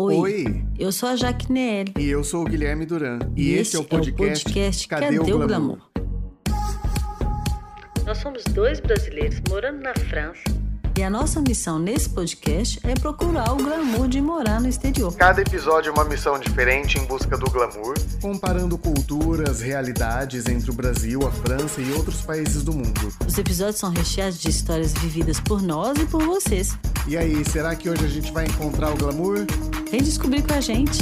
Oi. Oi. Eu sou a Jaque Nelly. E eu sou o Guilherme Duran. E, esse, é o podcast, podcast Cadê, o Glamour? Nós somos dois brasileiros morando na França. E a nossa missão nesse podcast é procurar o glamour de morar no exterior. Cada episódio é uma missão diferente em busca do glamour, comparando culturas, realidades entre o Brasil, a França e outros países do mundo. Os episódios são recheados de histórias vividas por nós e por vocês. E aí, será que hoje a gente vai encontrar o glamour? Vem descobrir com a gente.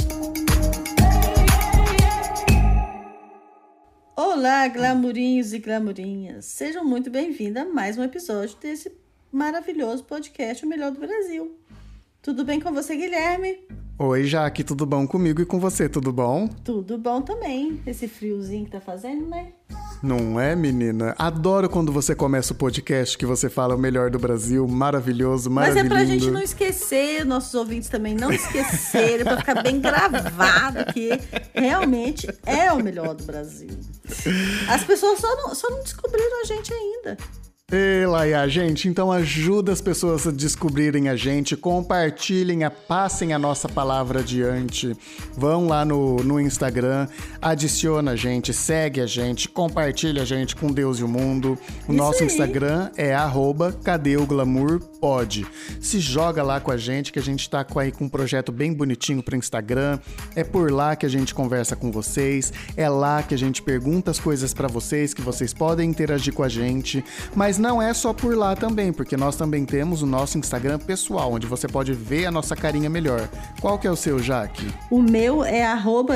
Olá, glamourinhos e glamourinhas. Sejam muito bem-vindos a mais um episódio desse maravilhoso podcast O Melhor do Brasil. Tudo bem com você, Guilherme? Oi, Jaque, tudo bom comigo e com você, tudo bom? Tudo bom também. Esse friozinho que tá fazendo, né? Não é, menina? Adoro quando você começa o podcast que você fala o melhor do Brasil, maravilhoso, maravilhoso. Mas é pra gente não esquecer, nossos ouvintes também não esquecerem, pra ficar bem gravado que realmente é o melhor do Brasil. As pessoas só não, só não descobriram a gente ainda. E Laia, gente, então ajuda as pessoas a descobrirem a gente, compartilhem, a, passem a nossa palavra adiante. Vão lá no, no Instagram, adiciona a gente, segue a gente, compartilha a gente com Deus e o mundo. O Isso nosso aí. Instagram é arroba cadê o glamour pode. Se joga lá com a gente, que a gente tá com, aí com um projeto bem bonitinho pro Instagram. É por lá que a gente conversa com vocês, é lá que a gente pergunta as coisas pra vocês, que vocês podem interagir com a gente. Mas não é só por lá também, porque nós também temos o nosso Instagram pessoal, onde você pode ver a nossa carinha melhor. Qual que é o seu, Jaque? O meu é arroba.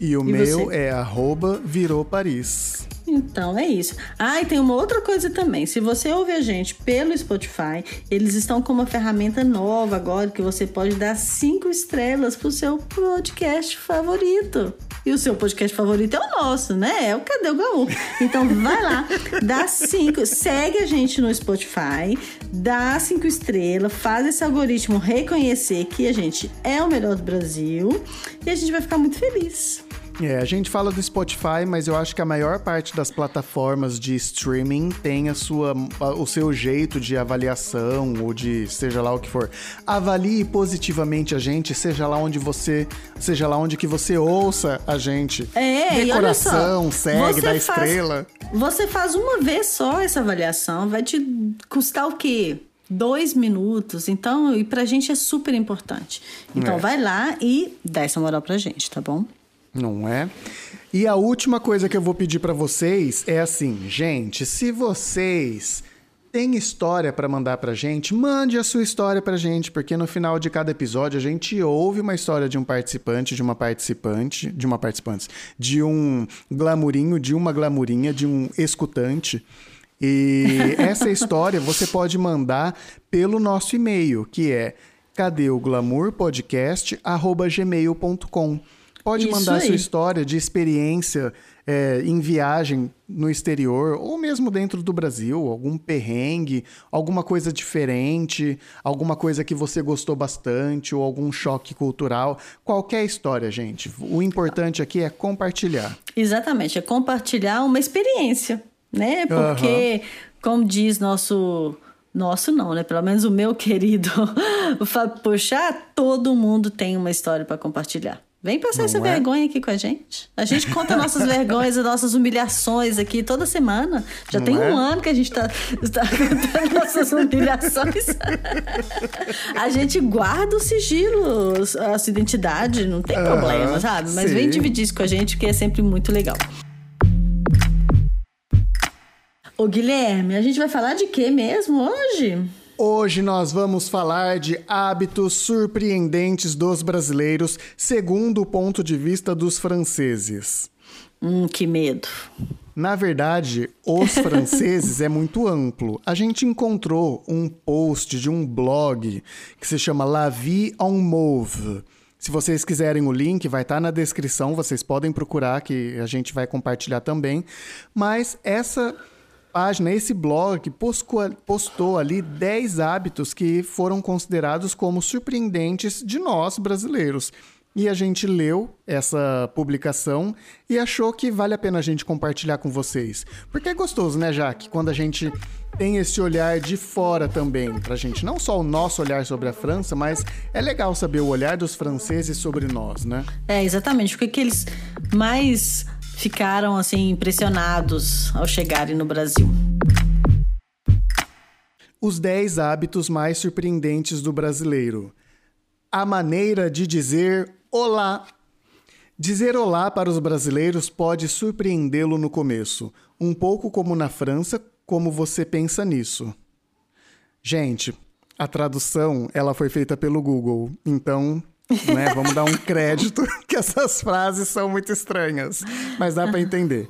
E o E meu você? é arroba virou Paris. Então é isso. Ah, e tem uma outra coisa também. Se você ouve a gente pelo Spotify, eles estão com uma ferramenta nova agora que você pode dar cinco estrelas pro seu podcast favorito. E o seu podcast favorito é o nosso, né? É o Cadê o Glamour? Então vai lá, dá cinco, segue a gente no Spotify, dá cinco estrelas, faz esse algoritmo reconhecer que a gente é o melhor do Brasil e a gente vai ficar muito feliz. É, a gente fala do Spotify, mas eu acho que a maior parte das plataformas de streaming tem a sua, a- o seu jeito de avaliação ou de seja lá o que for. Avalie positivamente a gente, seja lá onde você, seja lá onde que você ouça a gente. É, Dê e olha só, coração, segue, dá faz- estrela. Você faz uma vez só essa avaliação, vai te custar o quê? Dois minutos. Então, e pra gente é super importante. Então, É. vai lá e dá essa moral pra gente, tá bom? Não é? E a última coisa que eu vou pedir pra vocês é assim, gente, se vocês têm história pra mandar pra gente, mande a sua história pra gente, porque no final de cada episódio a gente ouve uma história de um participante, de uma participante, de uma participante, de um glamurinho, de uma glamurinha, de um escutante. E essa história você pode mandar pelo nosso e-mail, que é cadê o. Pode Isso mandar aí. sua história de experiência é, em viagem no exterior ou mesmo dentro do Brasil, algum perrengue, alguma coisa diferente, alguma coisa que você gostou bastante ou algum choque cultural, qualquer história, gente. O importante aqui é compartilhar. Exatamente, é compartilhar uma experiência, né? Porque, como diz nosso. Nosso não, né? Pelo menos o meu querido Fábio Pochá, todo mundo tem uma história pra compartilhar. Vem passar essa Não é? vergonha aqui com a gente. A gente conta nossas vergonhas e nossas humilhações aqui toda semana. Já Não tem é? um ano que a gente tá, tá contando nossas humilhações. a gente guarda o sigilo, a sua identidade, não tem Aham, problema, sabe? Mas vem sim. dividir isso com a gente, que é sempre muito legal. Ô Guilherme, a gente vai falar de quê mesmo hoje? Hoje nós vamos falar de hábitos surpreendentes dos brasileiros, segundo o ponto de vista dos franceses. Hum, que medo. Na verdade, os franceses é muito amplo. A gente encontrou um post de um blog que se chama La Vie en Mauve. Se vocês quiserem o link, vai estar na descrição, vocês podem procurar que a gente vai compartilhar também. Mas essa página, esse blog, postou, ali 10 hábitos que foram considerados como surpreendentes de nós brasileiros. e a gente leu essa publicação e achou que vale a pena a gente compartilhar com vocês. Porque é gostoso, né, Jaque? Quando a gente tem esse olhar de fora também pra gente. Não só o nosso olhar sobre a França, mas é legal saber o olhar dos franceses sobre nós, né? É, exatamente. Porque que eles mais ficaram, assim, impressionados ao chegarem no Brasil. Os 10 hábitos mais surpreendentes do brasileiro. A maneira de dizer olá. Dizer olá para os brasileiros pode surpreendê-lo no começo, um pouco como na França, como você pensa nisso. Gente, a tradução ela foi feita pelo Google, então né, vamos dar um crédito que essas frases são muito estranhas, mas dá para entender.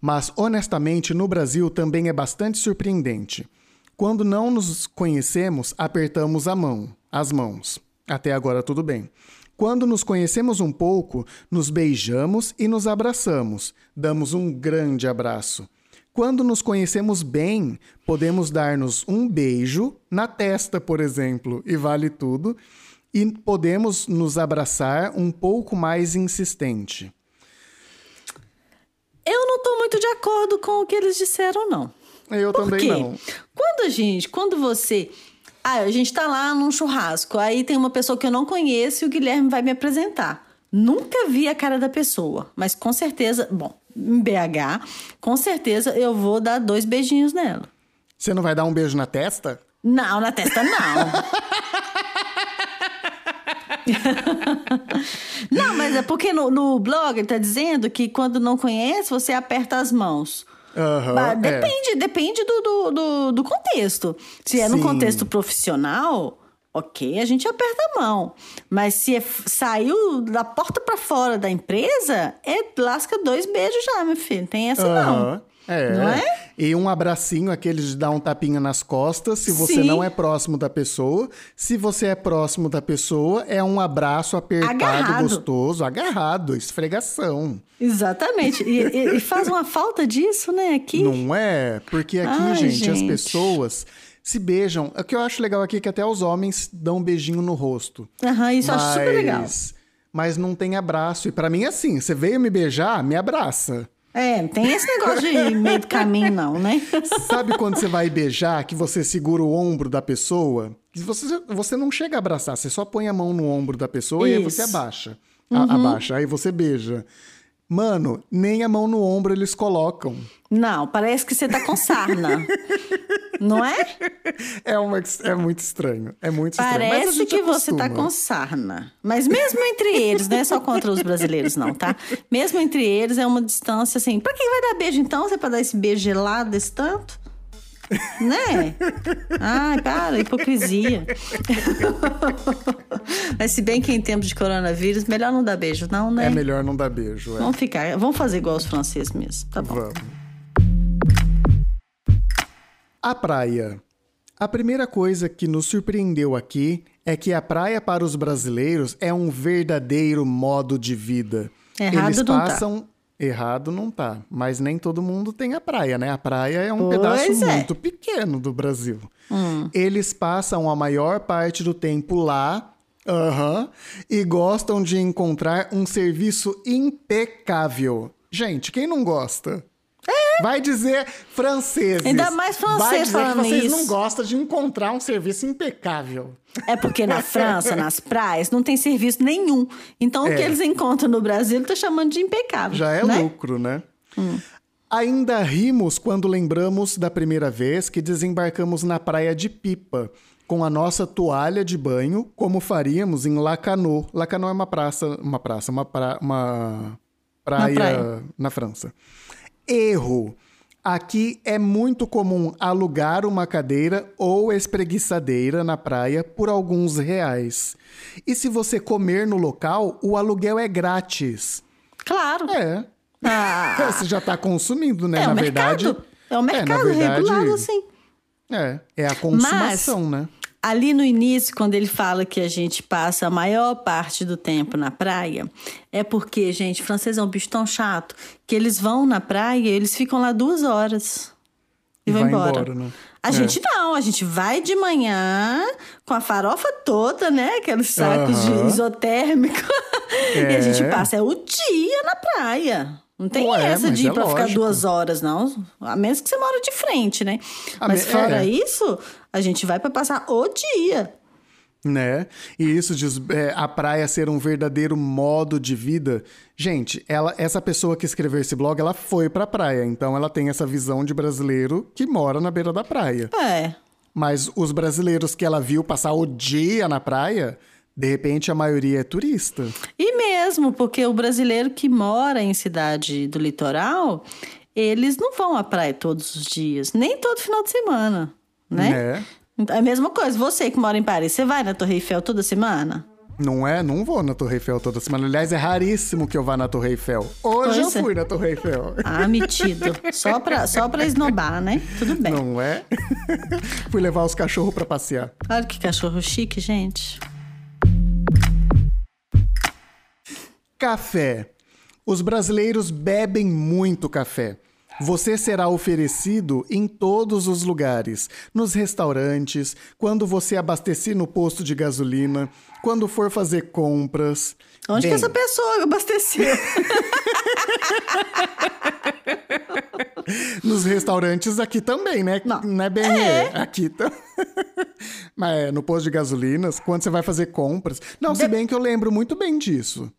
Mas honestamente, no Brasil também é bastante surpreendente. Quando não nos conhecemos, apertamos a mão, as mãos. Até agora tudo bem. Quando nos conhecemos um pouco, nos beijamos e nos abraçamos, damos um grande abraço. Quando nos conhecemos bem, podemos dar-nos um beijo na testa, por exemplo, e vale tudo, e podemos nos abraçar um pouco mais insistente. Eu não estou muito de acordo com o que eles disseram, não. Eu Por também quê? não. Quando a gente, quando você. Ah, a gente tá lá num churrasco, aí tem uma pessoa que eu não conheço e o Guilherme vai me apresentar. Nunca vi a cara da pessoa, mas com certeza, bom, em BH, com certeza eu vou dar dois beijinhos nela. Você não vai dar um beijo na testa? Não, na testa não. não, mas é porque no, no blog ele tá dizendo que quando não conhece, você aperta as mãos. Aham, Bah, é. depende, depende do, do, do, do contexto. Se é no Sim. contexto profissional, ok, a gente aperta a mão. Mas se é- saiu da porta pra fora da empresa, é lasca dois beijos já, meu filho. Tem essa não. Aham, É. Não é? E um abracinho, aquele de dar um tapinha nas costas, se você Sim. não é próximo da pessoa. Se você é próximo da pessoa, é um abraço apertado, Agarrado. gostoso, agarrado, esfregação. Exatamente. E, e- faz uma falta disso, né? Aqui. Não é? Porque aqui, Ai, gente, as gente. pessoas se beijam. O que eu acho legal aqui é que até os homens dão um beijinho no rosto. Aham, isso eu acho super legal. Mas não tem abraço. E pra mim é assim: você veio me beijar, me abraça. É, tem esse negócio de meio do caminho, não, né? Sabe quando você vai beijar, que você segura o ombro da pessoa? Você, você não chega a abraçar, você só põe a mão no ombro da pessoa e aí você Isso. Uhum. abaixa. A- abaixa, aí você beija. Mano, nem a mão no ombro eles colocam. Não, parece que você tá com sarna. Não é? É, uma, é muito estranho. É muito estranho. Mas a Parece que você tá acostuma. com sarna. Mas mesmo entre eles, não é só contra os brasileiros, não, tá? Mesmo entre eles é uma distância assim. Pra quem vai dar beijo então? Você é pra dar esse beijo gelado desse tanto? Né? Ai, para, hipocrisia. Mas se bem que em tempos de coronavírus, melhor não dar beijo, não, né? É melhor não dar beijo. É. Vamos ficar, vamos fazer igual os franceses mesmo, tá bom? Vamos. A praia. A primeira coisa que nos surpreendeu aqui é que a praia para os brasileiros é um verdadeiro modo de vida. Errado Eles não tá. passam. Errado não tá, mas nem todo mundo tem a praia, né? A praia é um Pois pedaço é. muito pequeno do Brasil. Hum. Eles passam a maior parte do tempo lá, aham, e gostam de encontrar um serviço impecável. Gente, quem não gosta? Vai dizer franceses. É. Ainda mais francês Vai dizer que falando vocês isso. não gostam de encontrar um serviço impecável. É porque na França, nas praias, não tem serviço nenhum. Então, o É. que eles encontram no Brasil, tá chamando de impecável. Já é né? lucro, né? Ainda rimos quando lembramos da primeira vez que desembarcamos na praia de Pipa, com a nossa toalha de banho, como faríamos em Lacanau. Lacanau é uma praça, uma praça, uma, pra- uma praia, praia. na França. Erro. Aqui é muito comum alugar uma cadeira ou espreguiçadeira na praia por alguns reais. E se você comer no local, o aluguel é grátis. Claro. É. Ah, Você já está consumindo, né? é na o verdade. mercado. É o na mercado verdade, regulado assim. É, é a consumação, né? Ali no início, quando ele fala que a gente passa a maior parte do tempo na praia, é porque, gente, francês é um bicho tão chato que eles vão na praia e eles ficam lá duas horas e, E vão vai embora. embora, né? A gente não, a gente vai de manhã com a farofa toda, né? Aqueles sacos de isotérmico. e a É. gente passa o dia na praia. Não tem Ué, essa de ir é pra ficar lógico. duas horas, não. A menos que você mora de frente, né? A Mas me- fora é. isso, a gente vai pra passar o dia. Né? E isso de os- é, a praia ser um verdadeiro modo de vida. Gente, ela, essa pessoa que escreveu esse blog, ela foi pra praia. Então ela tem essa visão de brasileiro que mora na beira da praia. É. Mas os brasileiros que ela viu passar o dia na praia, de repente a maioria é turista. E mesmo, porque o brasileiro que mora em cidade do litoral, eles não vão à praia todos os dias, nem todo final de semana, né? Né? É a mesma coisa, você que mora em Paris, você vai na Torre Eiffel toda semana? Não é? Não vou na Torre Eiffel toda semana. Aliás, é raríssimo que eu vá na Torre Eiffel. Hoje eu é. fui na Torre Eiffel. Ah, metido. Só pra, só pra esnobar, né? Tudo bem. Não é? fui levar os cachorros pra passear. Olha que cachorro chique, gente. Café. Os brasileiros bebem muito café. Você será oferecido em todos os lugares, nos restaurantes, quando você abastecer no posto de gasolina, quando for fazer compras. Onde Bem, que essa pessoa abasteceu? Nos restaurantes aqui também, né? Não. é bem aqui tá. Mas é, no posto de gasolinas, quando você vai fazer compras. Não, se bem que eu lembro muito bem disso.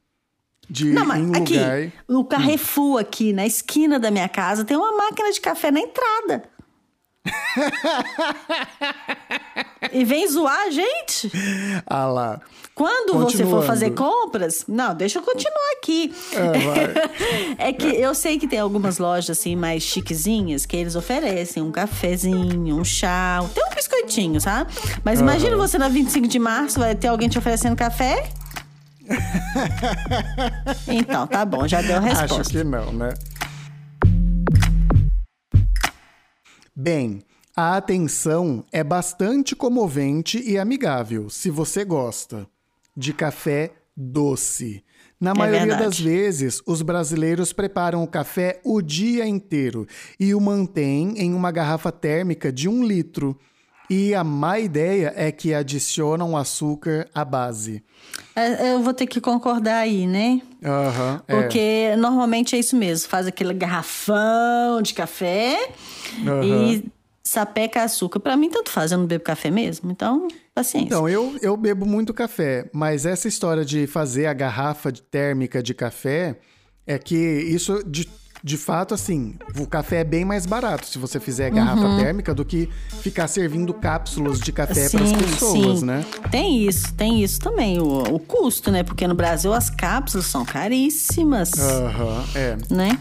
De Não, mas aqui, lugar. no Carrefour aqui, na esquina da minha casa, tem uma máquina de café na entrada. e vem zoar a gente. Ah lá. Quando você for fazer compras, não, deixa eu continuar aqui. Ah, é que eu sei que tem algumas lojas assim mais chiquezinhas que eles oferecem um cafezinho, um chá, tem um biscoitinho, sabe? Mas imagina você na 25 de março vai ter alguém te oferecendo café? então, tá bom, já deu a resposta. Acho que não, né? Bem, a atenção é bastante comovente e amigável, se você gosta de café doce. Na maioria verdade. das vezes, os brasileiros preparam o café o dia inteiro e o mantêm em uma garrafa térmica de um litro. E a má ideia é que adicionam açúcar à base. É, Eu vou ter que concordar aí, né? Aham, é. Porque normalmente é isso mesmo, faz aquele garrafão de café Aham. e sapeca açúcar. Pra mim, tanto faz, eu não bebo café mesmo, então, paciência. Então, eu, eu bebo muito café, mas essa história de fazer a garrafa térmica de café é que isso, de, de fato, assim, o café é bem mais barato se você fizer garrafa térmica do que ficar servindo cápsulas de café para as pessoas, sim. né? Tem isso, tem isso também, o, o custo, né? Porque no Brasil as cápsulas são caríssimas, Aham, é. né?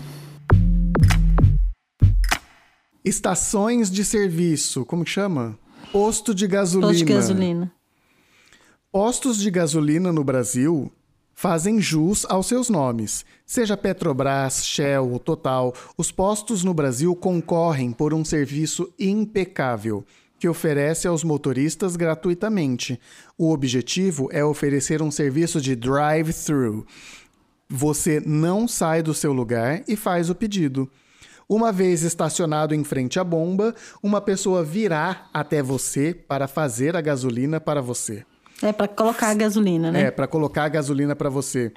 Estações de serviço, como que chama? Posto de gasolina. Posto de gasolina. Postos de gasolina no Brasil fazem jus aos seus nomes. Seja Petrobras, Shell ou Total, os postos no Brasil concorrem por um serviço impecável que oferece aos motoristas gratuitamente. O objetivo é oferecer um serviço de drive-thru. Você não sai do seu lugar e faz o pedido. Uma vez estacionado em frente à bomba, uma pessoa virá até você para fazer a gasolina para você. É pra colocar a gasolina, né? É, para colocar a gasolina para você.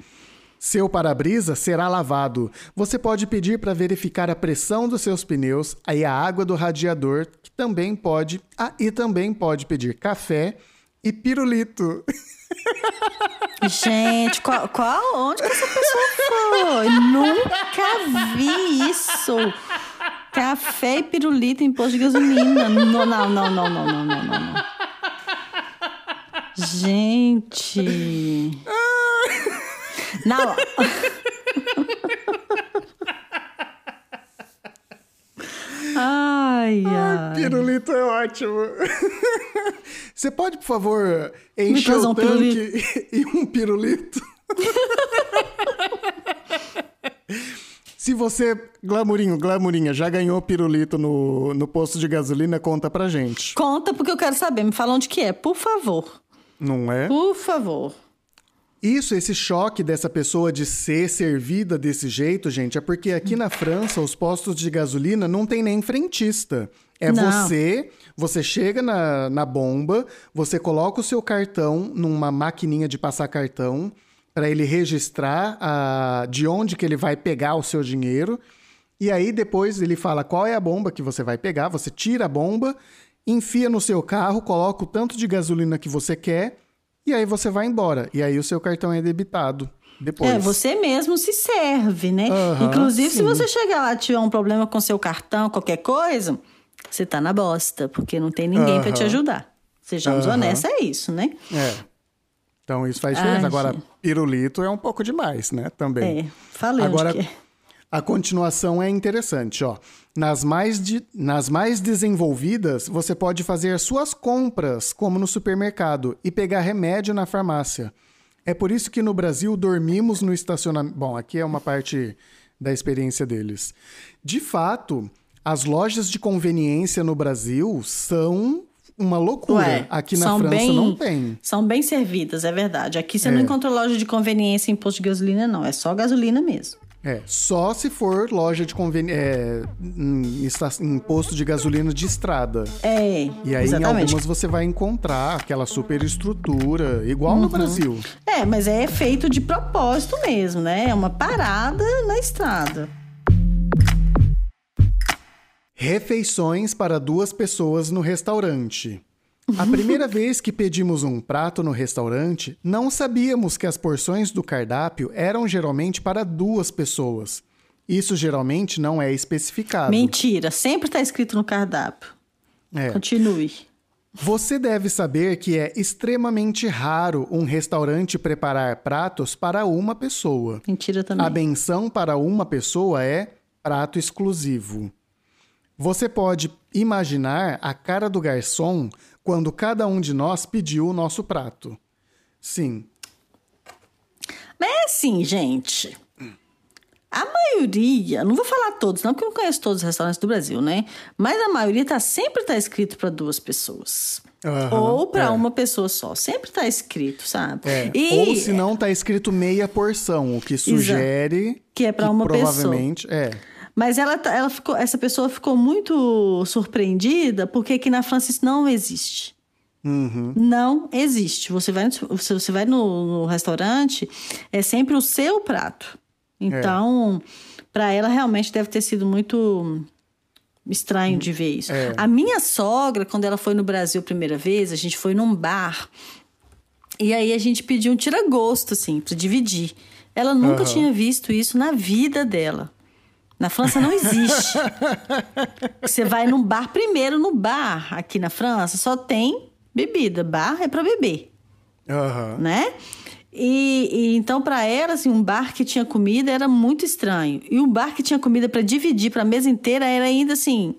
Seu para-brisa será lavado. Você pode pedir para verificar a pressão dos seus pneus e a água do radiador, que também pode. Ah, e também pode pedir café e pirulito. Gente, qual, qual? Onde que essa pessoa foi? Nunca vi isso. Café e pirulito em posto de gasolina. Não, não, não, não, não, não, não, não. Gente. Não. Ai, ai. Pirulito é ótimo. Você pode, por favor, encher o um tanque e um pirulito? Se você, glamourinho, glamourinha, já ganhou pirulito no, no posto de gasolina, conta pra gente. Conta porque eu quero saber. Me fala onde que é, por favor. Não é? Por favor. Isso, esse choque dessa pessoa de ser servida desse jeito, gente, é porque aqui na França os postos de gasolina não tem nem frentista. É Não. você, você chega na, na bomba, você coloca o seu cartão numa maquininha de passar cartão para ele registrar a, de onde que ele vai pegar o seu dinheiro. E aí depois ele fala qual é a bomba que você vai pegar, você tira a bomba, enfia no seu carro, coloca o tanto de gasolina que você quer e aí você vai embora. E aí o seu cartão é debitado depois. É, você mesmo se serve, né? Aham, Inclusive, se sim. você chegar lá e tiver um problema com seu cartão, qualquer coisa, você tá na bosta, porque não tem ninguém pra te Aham. ajudar. Sejamos Aham. honestos, é isso, né? É. Então isso faz diferença. Ai, Agora, pirulito é um pouco demais, né? Também. É, falei Agora, que é. A continuação é interessante, ó. Nas mais, de- nas mais desenvolvidas, você pode fazer suas compras, como no supermercado, e pegar remédio na farmácia. É por isso que no Brasil dormimos no estacionamento. Bom, aqui é uma parte da experiência deles. De fato, as lojas de conveniência no Brasil são uma loucura. Ué, aqui na França bem- não tem. São bem servidas, é verdade. Aqui você não encontra loja de conveniência em posto de gasolina, não. É só gasolina mesmo. É, só se for loja de conveniência. É, em, em posto de gasolina de estrada. É, E aí, em exatamente. algumas, você vai encontrar aquela super estrutura, igual Uhum. no Brasil. É, mas é feito de propósito mesmo, né? É uma parada na estrada. Refeições para duas pessoas no restaurante. A primeira vez que pedimos um prato no restaurante, não sabíamos que as porções do cardápio eram geralmente para duas pessoas. Isso geralmente não é especificado. Mentira, sempre tá escrito no cardápio. É. Continue. Você deve saber que é extremamente raro um restaurante preparar pratos para uma pessoa. Mentira também. A benção para uma pessoa é prato exclusivo. Você pode imaginar a cara do garçom quando cada um de nós pediu o nosso prato. Sim, Mas é assim, gente. A maioria, não vou falar todos, não, porque eu não conheço todos os restaurantes do Brasil, né? Mas a maioria tá sempre tá escrito para duas pessoas. Aham, Ou para é. uma pessoa só. Sempre tá escrito, sabe? é. E Ou se não tá escrito meia porção, o que sugere Que é pra uma pessoa. provavelmente é. Mas ela, tá- ela ficou, essa pessoa ficou muito surpreendida porque aqui na França isso não existe. Uhum. Não existe. Você vai, no, se você vai no, no restaurante, é sempre o seu prato. Então, pra ela realmente deve ter sido muito estranho de ver isso. É. A minha sogra, quando ela foi no Brasil a primeira vez, a gente foi num bar. E aí a gente pediu um tira-gosto, assim, pra dividir. Ela nunca Aham. tinha visto isso na vida dela. Na França não existe. Você vai num bar primeiro, no bar aqui na França só tem bebida. Bar é pra beber, Aham. né? E, e então pra ela assim, um bar que tinha comida era muito estranho. E um bar que tinha comida pra dividir pra mesa inteira era ainda assim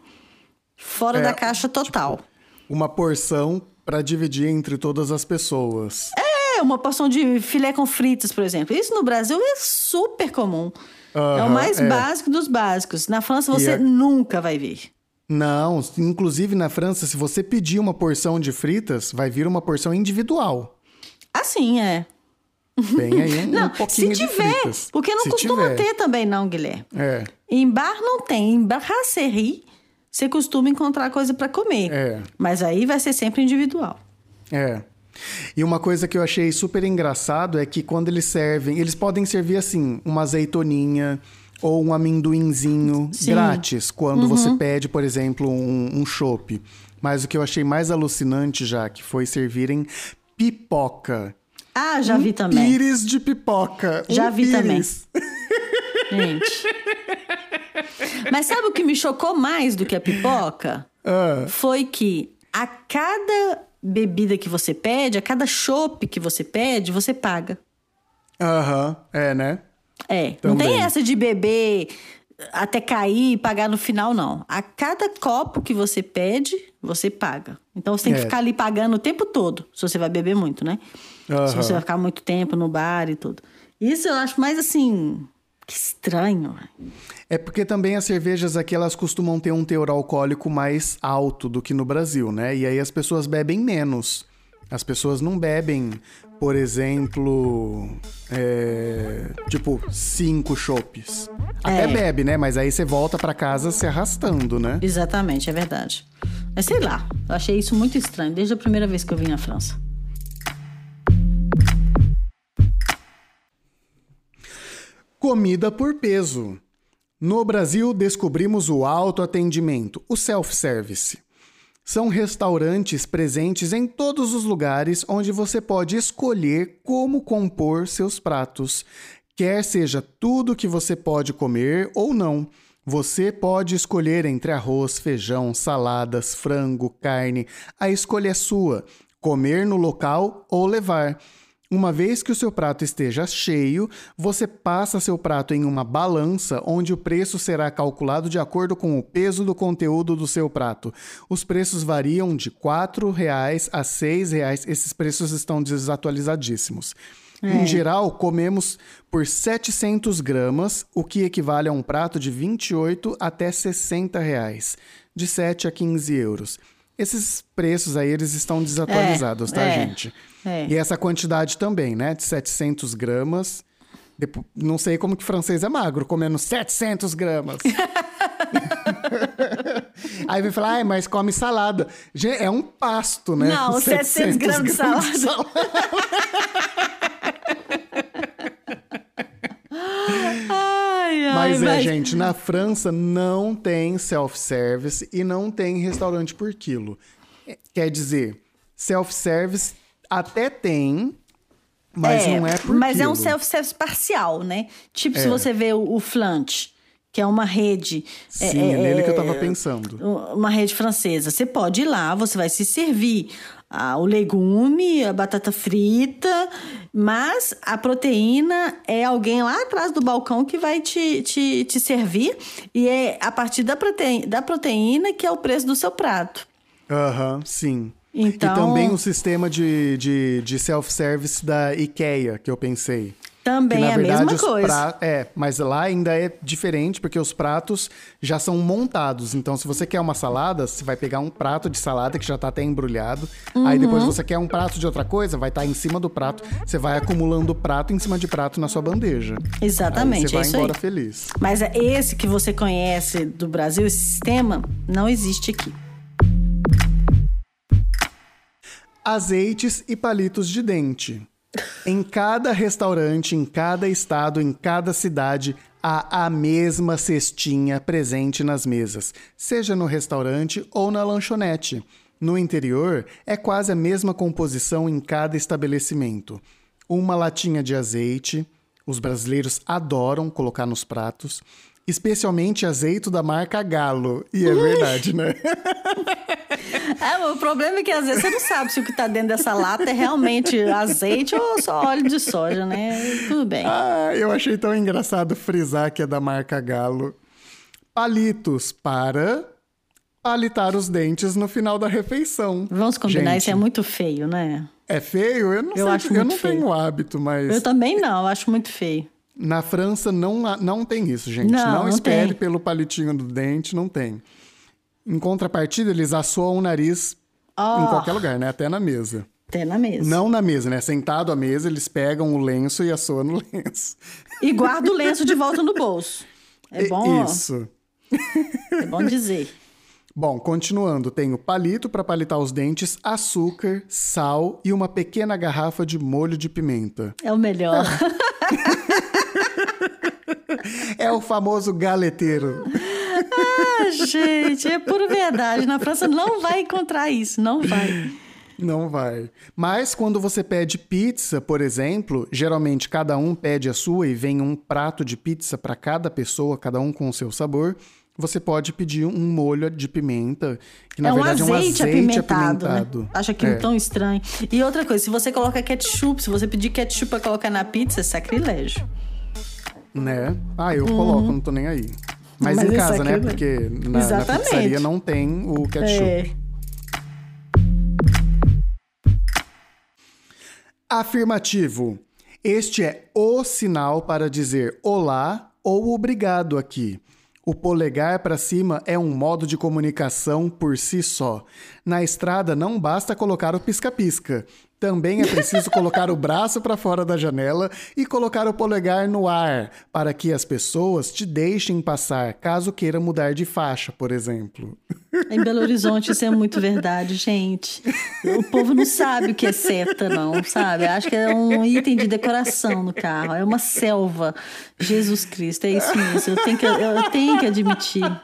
fora É, da caixa total. Uma porção para dividir entre todas as pessoas. É, uma porção de filé com fritas, por exemplo. Isso no Brasil é super comum. É o mais é. básico dos básicos. Na França você é- nunca vai ver. Não, inclusive na França, se você pedir uma porção de fritas, vai vir uma porção individual. Assim é. Tem aí um, um Não, pouquinho se de tiver, fritas. porque não Se costuma tiver. ter também não, Guilherme. É, Em bar não tem, em brasserie você costuma encontrar coisa pra comer. É. Mas aí vai ser sempre individual. é. E uma coisa que eu achei super engraçado é que quando eles servem, eles podem servir assim, uma azeitoninha ou um amendoinzinho Sim. Uhum. grátis, quando você pede, por exemplo, um, um chopp. Mas o que eu achei mais alucinante já, que foi servirem pipoca. Ah, já vi também. Pires de pipoca. Já um vi também. pires. Gente. Mas sabe o que me chocou mais do que a pipoca? Ah. Foi que a cada bebida que você pede, a cada chopp que você pede, você paga. Aham, é, né? É, não Também. tem essa de beber até cair e pagar no final, não. A cada copo que você pede, você paga. Então você tem que É. ficar ali pagando o tempo todo, se você vai beber muito, né? Se Aham. você vai ficar muito tempo no bar e tudo. Isso eu acho mais assim. Que estranho. velho. É porque também as cervejas aqui elas costumam ter um teor alcoólico mais alto do que no Brasil, né? E aí as pessoas bebem menos. As pessoas não bebem, por exemplo, é, tipo, cinco chopes. Até É. bebe, né? Mas aí você volta pra casa se arrastando, né? Exatamente, é verdade. Mas sei lá, eu achei isso muito estranho desde a primeira vez que eu vim na França. Comida por peso. No Brasil, descobrimos o autoatendimento, o self-service. São restaurantes presentes em todos os lugares onde você pode escolher como compor seus pratos. Quer seja tudo que você pode comer ou não. Você pode escolher entre arroz, feijão, saladas, frango, carne. A escolha é sua: comer no local ou levar. Uma vez que o seu prato esteja cheio, você passa seu prato em uma balança onde o preço será calculado de acordo com o peso do conteúdo do seu prato. Os preços variam de R$ 4,00 a R$ 6,00. Esses preços estão desatualizadíssimos. Em geral, comemos por 700 gramas, o que equivale a um prato de 28 até 60 reais, de 7 a 15 euros. Esses preços aí, eles estão desatualizados, tá, é, gente? É. E essa quantidade também, né? De 700 gramas. Não sei como que francês é magro, comendo 700 gramas. Aí vem falar, ai, mas come salada. Gente, é um pasto, né? Não, 700 gramas de salada. Ai, ai, Mas é, gente, na França não tem self-service e não tem restaurante por quilo. É, Quer dizer, self-service até tem, mas não é por Mas é um self-service parcial, né? Tipo, se É. você vê o, o Flanch, que é uma rede. Sim, é, nele que eu tava pensando. Uma rede francesa. Você pode ir lá, você vai se servir ah, o legume, a batata frita, mas a proteína é alguém lá atrás do balcão que vai te, te, te servir. E é a partir da proteína, da proteína que é o preço do seu prato. Aham, sim. Então- E também o sistema de, de, de self-service da IKEA, que eu pensei. Também Que, na é a verdade, mesma os coisa. pra- É, mas lá ainda é diferente, porque os pratos já são montados. Então, se você quer uma salada, você vai pegar um prato de salada que já tá até embrulhado. Aí Uhum. depois você quer um prato de outra coisa, vai estar em cima do prato. Você vai acumulando prato em cima de prato na sua bandeja. Exatamente, Aí você é vai isso aí. embora feliz. Mas é esse que você conhece do Brasil, esse sistema, não existe aqui. Azeites e palitos de dente. Em cada restaurante, em cada estado, em cada cidade, há a mesma cestinha presente nas mesas, seja no restaurante ou na lanchonete. No interior, é quase a mesma composição em cada estabelecimento. Uma latinha de azeite, os brasileiros adoram colocar nos pratos, especialmente azeite da marca Galo. E é verdade, né? É, o problema é que às vezes você não sabe se o que tá dentro dessa lata é realmente azeite ou só óleo de soja, né? Tudo bem. Ah, eu achei tão engraçado frisar que é da marca Galo. Palitos para palitar os dentes no final da refeição. Vamos combinar, Gente, isso é muito feio, né? É feio? Eu não Eu sei, acho eu não feio. tenho hábito, mas Eu também não, eu acho muito feio. Na França não, não tem isso, gente. Não, Não, não espere tem. pelo palitinho do dente, não tem. Em contrapartida, eles assoam o nariz em Ó. qualquer lugar, né? Até na mesa. Até na mesa. Não na mesa, né? Sentado à mesa, eles pegam o lenço e assoam no lenço. E guarda o lenço de volta no bolso. É bom, Isso. é bom dizer. Bom, continuando, tenho palito para palitar os dentes, açúcar, sal e uma pequena garrafa de molho de pimenta. É o melhor. É o famoso galeteiro. Ah, gente, é pura verdade. Na França não vai encontrar isso, não vai. Não vai. Mas quando você pede pizza, por exemplo, geralmente cada um pede a sua e vem um prato de pizza para cada pessoa, cada um com o seu sabor. Você pode pedir um molho de pimenta, que na é um verdade azeite, é um azeite apimentado, apimentado. né? Acha aquilo É. tão estranho. E outra coisa, se você coloca ketchup, se você pedir ketchup pra colocar na pizza, é sacrilégio. Né? Ah, eu coloco, não tô nem aí. Mas, Uhum. Mas em isso casa, né? aqui- Porque na, na Exatamente. pizzaria não tem o ketchup. É. Afirmativo. Este é o sinal para dizer olá ou obrigado aqui. O polegar para cima é um modo de comunicação por si só. Na estrada não basta colocar o pisca-pisca. Também é preciso colocar o braço para fora da janela e colocar o polegar no ar, para que as pessoas te deixem passar, caso queira mudar de faixa, por exemplo. Em Belo Horizonte isso é muito verdade, gente. O povo não sabe o que é seta, não, sabe? Acho que é um item de decoração no carro, é uma selva. Jesus Cristo, é isso mesmo. Eu tenho que, eu tenho que admitir.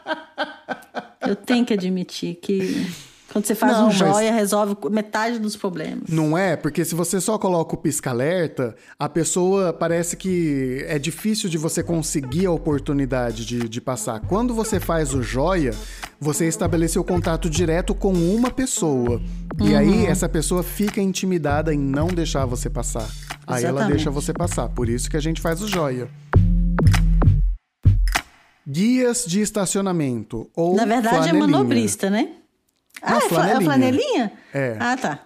Eu tenho que admitir que quando você faz não, um joia, resolve metade dos problemas. Não é? Porque se você só coloca o pisca-alerta, a pessoa parece que é difícil de você conseguir a oportunidade de, de passar. Quando você faz o joia, você estabeleceu contato direto com uma pessoa. Uhum. E aí, essa pessoa fica intimidada em não deixar você passar. Aí ela deixa você passar. Por isso que a gente faz o joia. Guias de estacionamento. Ou Na verdade, é manobrista, né? Ah, é flanelinha. flanelinha? É. Ah, tá.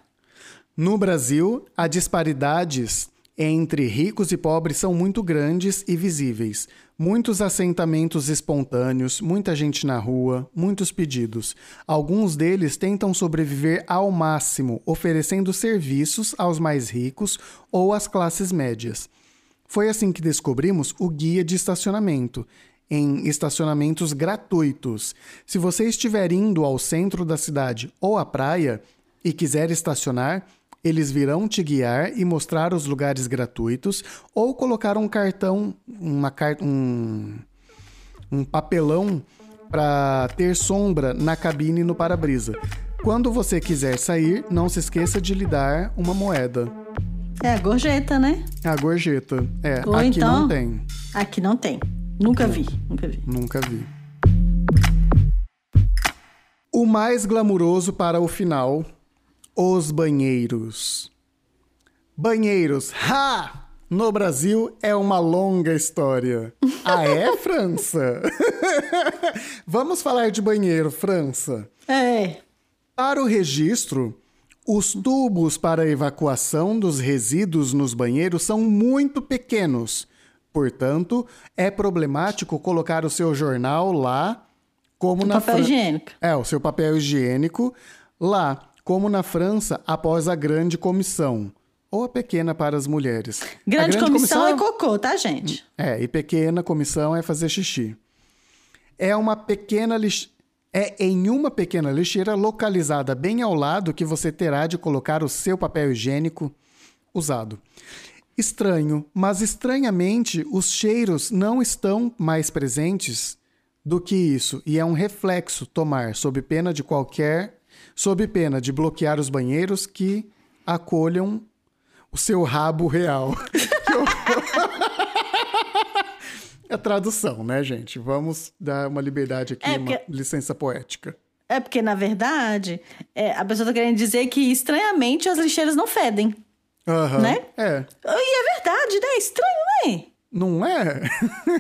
No Brasil, as disparidades entre ricos e pobres são muito grandes e visíveis. Muitos assentamentos espontâneos, muita gente na rua, muitos pedidos. Alguns deles tentam sobreviver ao máximo, oferecendo serviços aos mais ricos ou às classes médias. Foi assim que descobrimos o guia de estacionamento em estacionamentos gratuitos. Se você estiver indo ao centro da cidade ou à praia e quiser estacionar, eles virão te guiar e mostrar os lugares gratuitos ou colocar um cartão, uma um, um papelão para ter sombra na cabine no para-brisa. Quando você quiser sair, não se esqueça de lhe dar uma moeda. É a gorjeta, né? A gorjeta. É, Ou aqui então, não tem. Aqui não tem. Nunca vi, nunca vi. Nunca vi. O mais glamuroso para o final: os banheiros. Banheiros, ha! No Brasil é uma longa história. Ah, é, França? Vamos falar de banheiro, França. É. Para o registro, os tubos para evacuação dos resíduos nos banheiros são muito pequenos Portanto, é problemático colocar o seu jornal lá, como o na papel Fran... higiênico. É, o seu papel higiênico lá, como na França, após a grande comissão. Ou a pequena para as mulheres. Grande, grande comissão, comissão, é cocô, tá, gente? É, e pequena comissão é fazer xixi. É uma pequena lix... É em uma pequena lixeira localizada bem ao lado que você terá de colocar o seu papel higiênico usado. Estranho, mas estranhamente os cheiros não estão mais presentes do que isso, e é um reflexo tomar, sob pena de qualquer, sob pena de bloquear os banheiros que acolham o seu rabo real. é tradução, né, gente? Vamos dar uma liberdade aqui, é porque... uma licença poética. É porque, na verdade, é, a pessoa está querendo dizer que, estranhamente, as lixeiras não fedem. Uhum, né? É. E é verdade, né? Estranho, né? Não é?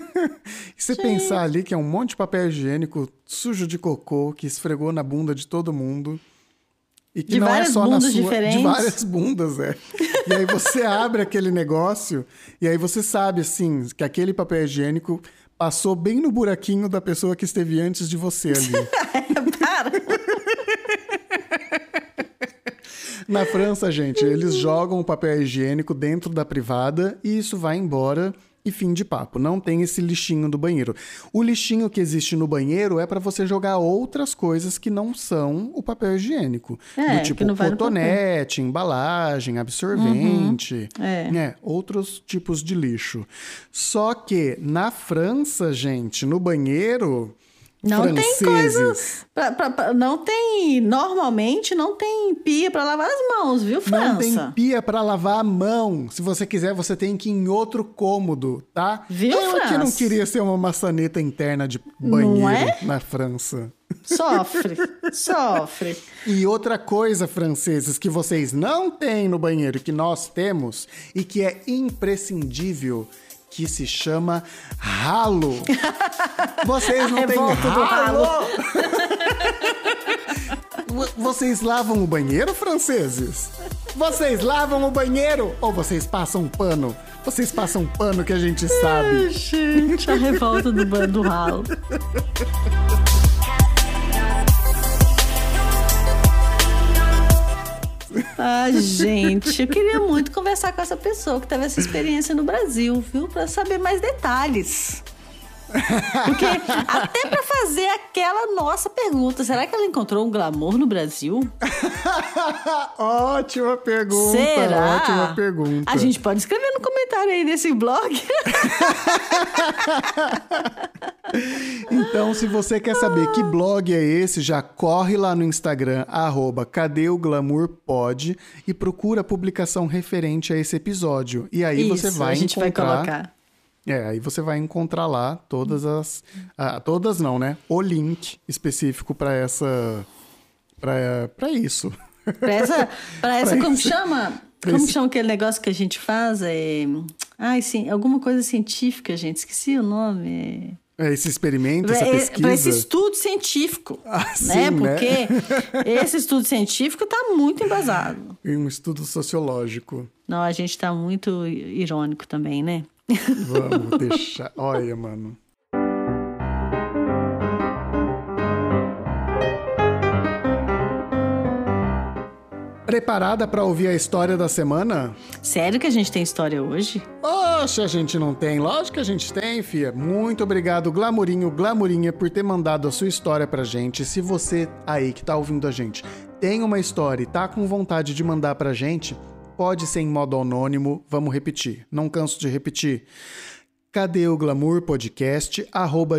e você pensar ali que é um monte de papel higiênico sujo de cocô que esfregou na bunda de todo mundo. E que de não é só na sua. Diferentes. De várias bundas, é. e aí você abre aquele negócio e aí você sabe, assim, que aquele papel higiênico passou bem no buraquinho da pessoa que esteve antes de você ali. Para! Na França, gente, eles jogam o papel higiênico dentro da privada e isso vai embora e fim de papo. Não tem esse lixinho do banheiro. O lixinho que existe no banheiro é para você jogar outras coisas que não são o papel higiênico. É, do tipo cotonete, embalagem, absorvente, uhum. é. né? Outros tipos de lixo. Só que na França, gente, no banheiro não franceses. tem coisa. Pra, pra, pra, não tem. Normalmente não tem pia para lavar as mãos, viu, França? Não tem pia para lavar a mão. Se você quiser, você tem que ir em outro cômodo, tá? Viu, Eu França? que não queria ser uma maçaneta interna de banheiro é? na França. Sofre, sofre. E outra coisa, franceses, que vocês não têm no banheiro, que nós temos e que é imprescindível que se chama ralo. Vocês não têm ralo? Vocês lavam o banheiro, franceses? Vocês lavam o banheiro ou vocês passam pano? Vocês passam pano que a gente sabe. Ai, gente, a revolta do bando ralo. Ah, gente, eu queria muito conversar com essa pessoa que teve essa experiência no Brasil, viu? Para saber mais detalhes. Porque até para fazer aquela nossa pergunta, será que ela encontrou um glamour no Brasil? ótima pergunta. Será? Ótima pergunta. A gente pode escrever no comentário aí desse blog. então, se você quer saber que blog é esse, já corre lá no Instagram, arroba e procura a publicação referente a esse episódio. E aí Isso, você vai a gente encontrar... vai colocar. É, aí você vai encontrar lá todas as. Ah, todas não, né? O link específico para essa. para isso. Pra essa. Pra essa como esse- chama? Como esse- chama aquele negócio que a gente faz? É... Ai, sim, alguma coisa científica, gente. Esqueci o nome. É esse experimento, essa Para pesquisa. esse estudo científico. Ah, né? sim, né? Porque esse estudo científico está muito embasado. Em um estudo sociológico. Não, a gente está muito irônico também, né? Vamos deixar. Olha, mano. Preparada para ouvir a história da semana? Sério que a gente tem história hoje? Poxa, a gente não tem? Lógico que a gente tem, fia. Muito obrigado, Glamurinho, Glamurinha, por ter mandado a sua história pra gente. Se você aí que tá ouvindo a gente tem uma história e tá com vontade de mandar pra gente, pode ser em modo anônimo. Vamos repetir. Não canso de repetir. Cadê o Glamour Podcast?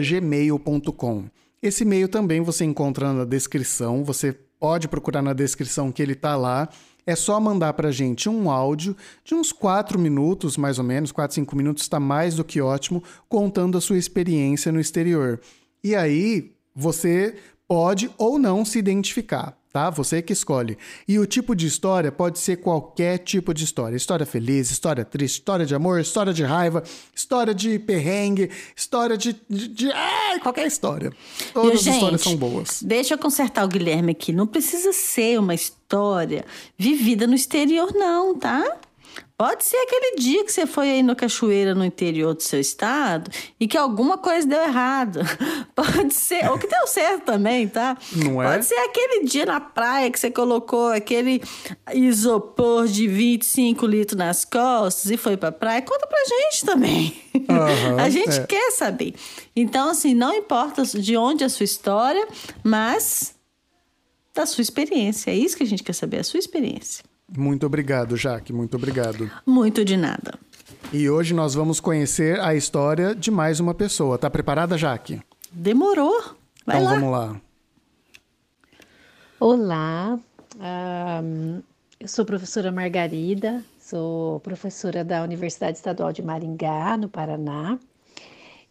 gmail.com. Esse e-mail também você encontra na descrição. Você pode procurar na descrição que ele tá lá. É só mandar pra gente um áudio de uns 4 minutos, mais ou menos, 4, 5 minutos, está mais do que ótimo, contando a sua experiência no exterior. E aí, você pode ou não se identificar, tá? Você que escolhe. E o tipo de história pode ser qualquer tipo de história. História feliz, história triste, história de amor, história de raiva, história de perrengue, história de... de, de ai, qualquer história. Todas as histórias são boas. Deixa eu consertar o Guilherme aqui. Não precisa ser uma história vivida no exterior, não, tá? Pode ser aquele dia que você foi aí na cachoeira no interior do seu estado e que alguma coisa deu errado. Pode ser, ou que deu certo também, tá? Não é? Pode ser aquele dia na praia que você colocou aquele isopor de 25 litros nas costas e foi pra praia. Conta pra gente também. Aham, A gente é. quer saber. Então, assim, não importa de onde é a sua história, mas da sua experiência. É isso que a gente quer saber, a sua experiência. Muito obrigado, Jaque, muito obrigado. Muito de nada. E hoje nós vamos conhecer a história de mais uma pessoa. Tá preparada, Jaque? Demorou. Vai então lá. vamos lá. Olá, ahm, eu sou professora Margarida, sou professora da Universidade Estadual de Maringá, no Paraná,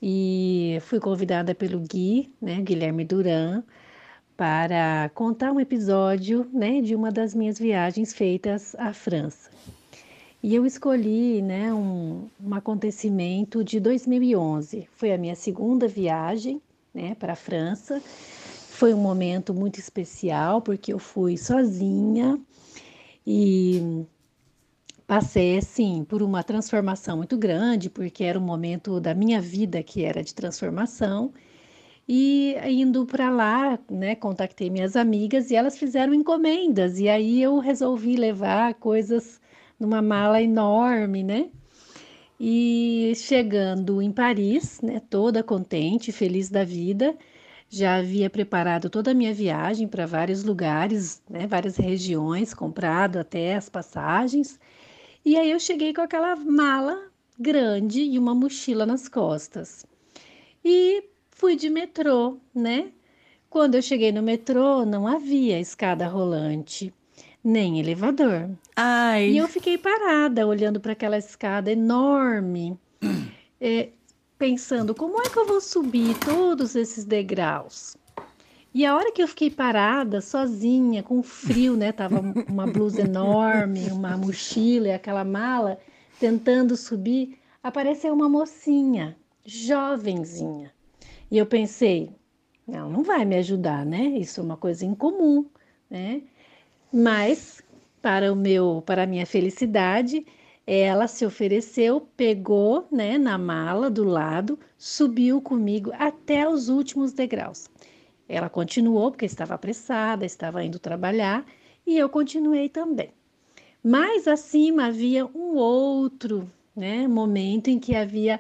e fui convidada pelo Gui, né, Guilherme Duran, para contar um episódio, né, de uma das minhas viagens feitas à França. E eu escolhi, né, um, um acontecimento de 2011. Foi a minha segunda viagem, né, para a França. Foi um momento muito especial porque eu fui sozinha e passei assim por uma transformação muito grande, porque era um momento da minha vida que era de transformação. E indo para lá, né, contactei minhas amigas e elas fizeram encomendas. E aí eu resolvi levar coisas numa mala enorme, né? E chegando em Paris, né, toda contente, feliz da vida, já havia preparado toda a minha viagem para vários lugares, né, várias regiões, comprado até as passagens. E aí eu cheguei com aquela mala grande e uma mochila nas costas. E fui de metrô, né? Quando eu cheguei no metrô, não havia escada rolante, nem elevador. Ai, E eu fiquei parada, olhando para aquela escada enorme, é, pensando como é que eu vou subir todos esses degraus. E a hora que eu fiquei parada, sozinha, com frio, né? Tava uma blusa enorme, uma mochila e aquela mala, tentando subir, apareceu uma mocinha, jovenzinha. E eu pensei, não, não vai me ajudar, né? Isso é uma coisa incomum. né? Mas para o meu, para a minha felicidade, ela se ofereceu, pegou, né, na mala do lado, subiu comigo até os últimos degraus. Ela continuou porque estava apressada, estava indo trabalhar e eu continuei também. Mais acima havia um outro né, momento em que havia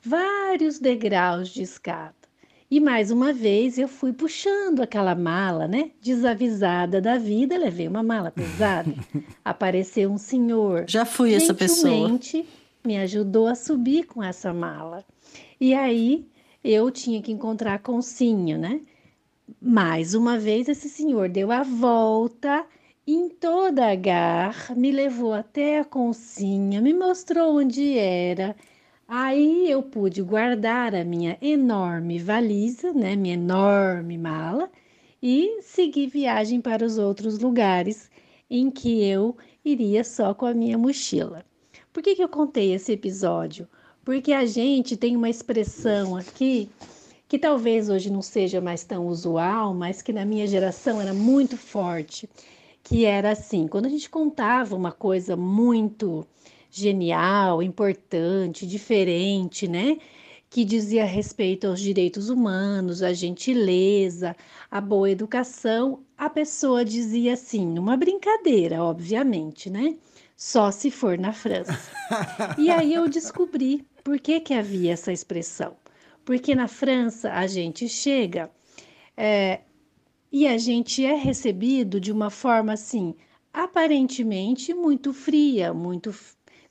vários degraus de escada. E mais uma vez eu fui puxando aquela mala, né? Desavisada da vida, levei uma mala pesada. Apareceu um senhor. Já fui essa pessoa. Me ajudou a subir com essa mala. E aí eu tinha que encontrar o Concinho, né? Mais uma vez esse senhor deu a volta em toda a garra, me levou até a consinha, me mostrou onde era. Aí eu pude guardar a minha enorme valisa, né, minha enorme mala, e seguir viagem para os outros lugares em que eu iria só com a minha mochila. Por que, que eu contei esse episódio? Porque a gente tem uma expressão aqui que talvez hoje não seja mais tão usual, mas que na minha geração era muito forte, que era assim, quando a gente contava uma coisa muito genial, importante, diferente, né? Que dizia respeito aos direitos humanos, à gentileza, à boa educação, a pessoa dizia assim, numa brincadeira, obviamente, né? Só se for na França. e aí eu descobri por que, que havia essa expressão porque na França a gente chega é, e a gente é recebido de uma forma assim, aparentemente muito fria, muito.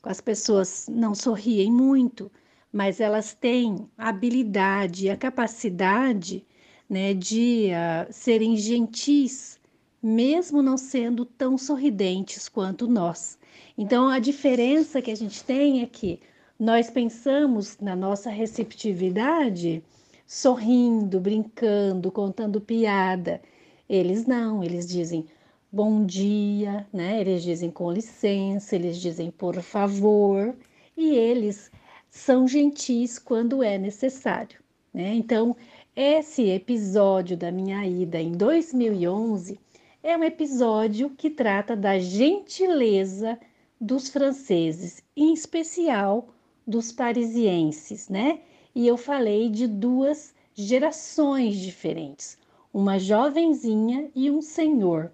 As pessoas não sorriem muito, mas elas têm a habilidade, a capacidade né, de uh, serem gentis, mesmo não sendo tão sorridentes quanto nós. Então, a diferença que a gente tem é que nós pensamos na nossa receptividade sorrindo, brincando, contando piada. Eles não, eles dizem bom dia, né? Eles dizem com licença, eles dizem por favor, e eles são gentis quando é necessário, né? Então, esse episódio da minha ida em 2011 é um episódio que trata da gentileza dos franceses, em especial dos parisienses, né? E eu falei de duas gerações diferentes, uma jovenzinha e um senhor.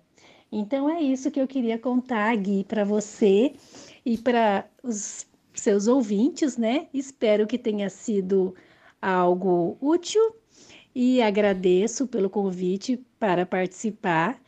Então é isso que eu queria contar, Gui, para você e para os seus ouvintes, né? Espero que tenha sido algo útil e agradeço pelo convite para participar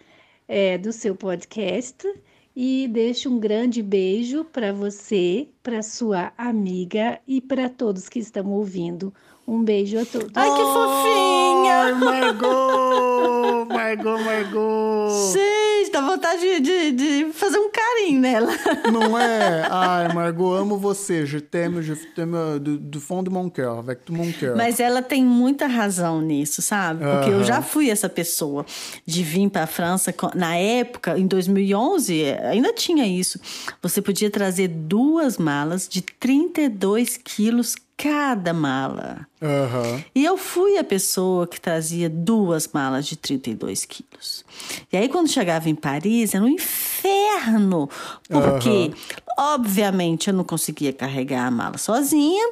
é, do seu podcast e deixo um grande beijo para você, para sua amiga e para todos que estão ouvindo. Um beijo a todos. Ai, que fofinha! Ai, Margot! Margot, Margot! Gente, dá vontade de, de, de, fazer um carinho nela. Não é? Ai, Margot, amo você. Je t'aime, je t'aime do, do fond de mon cœur, avec tout mon cœur. Mas ela tem muita razão nisso, sabe? Porque eu já fui essa pessoa de vir para a França. Na época, em 2011, ainda tinha isso. Você podia trazer duas malas de 32 quilos cada mala. Uhum. E eu fui a pessoa que trazia duas malas de 32 quilos. E aí, quando chegava em Paris, era um inferno. Porque, uhum. obviamente, eu não conseguia carregar a mala sozinha.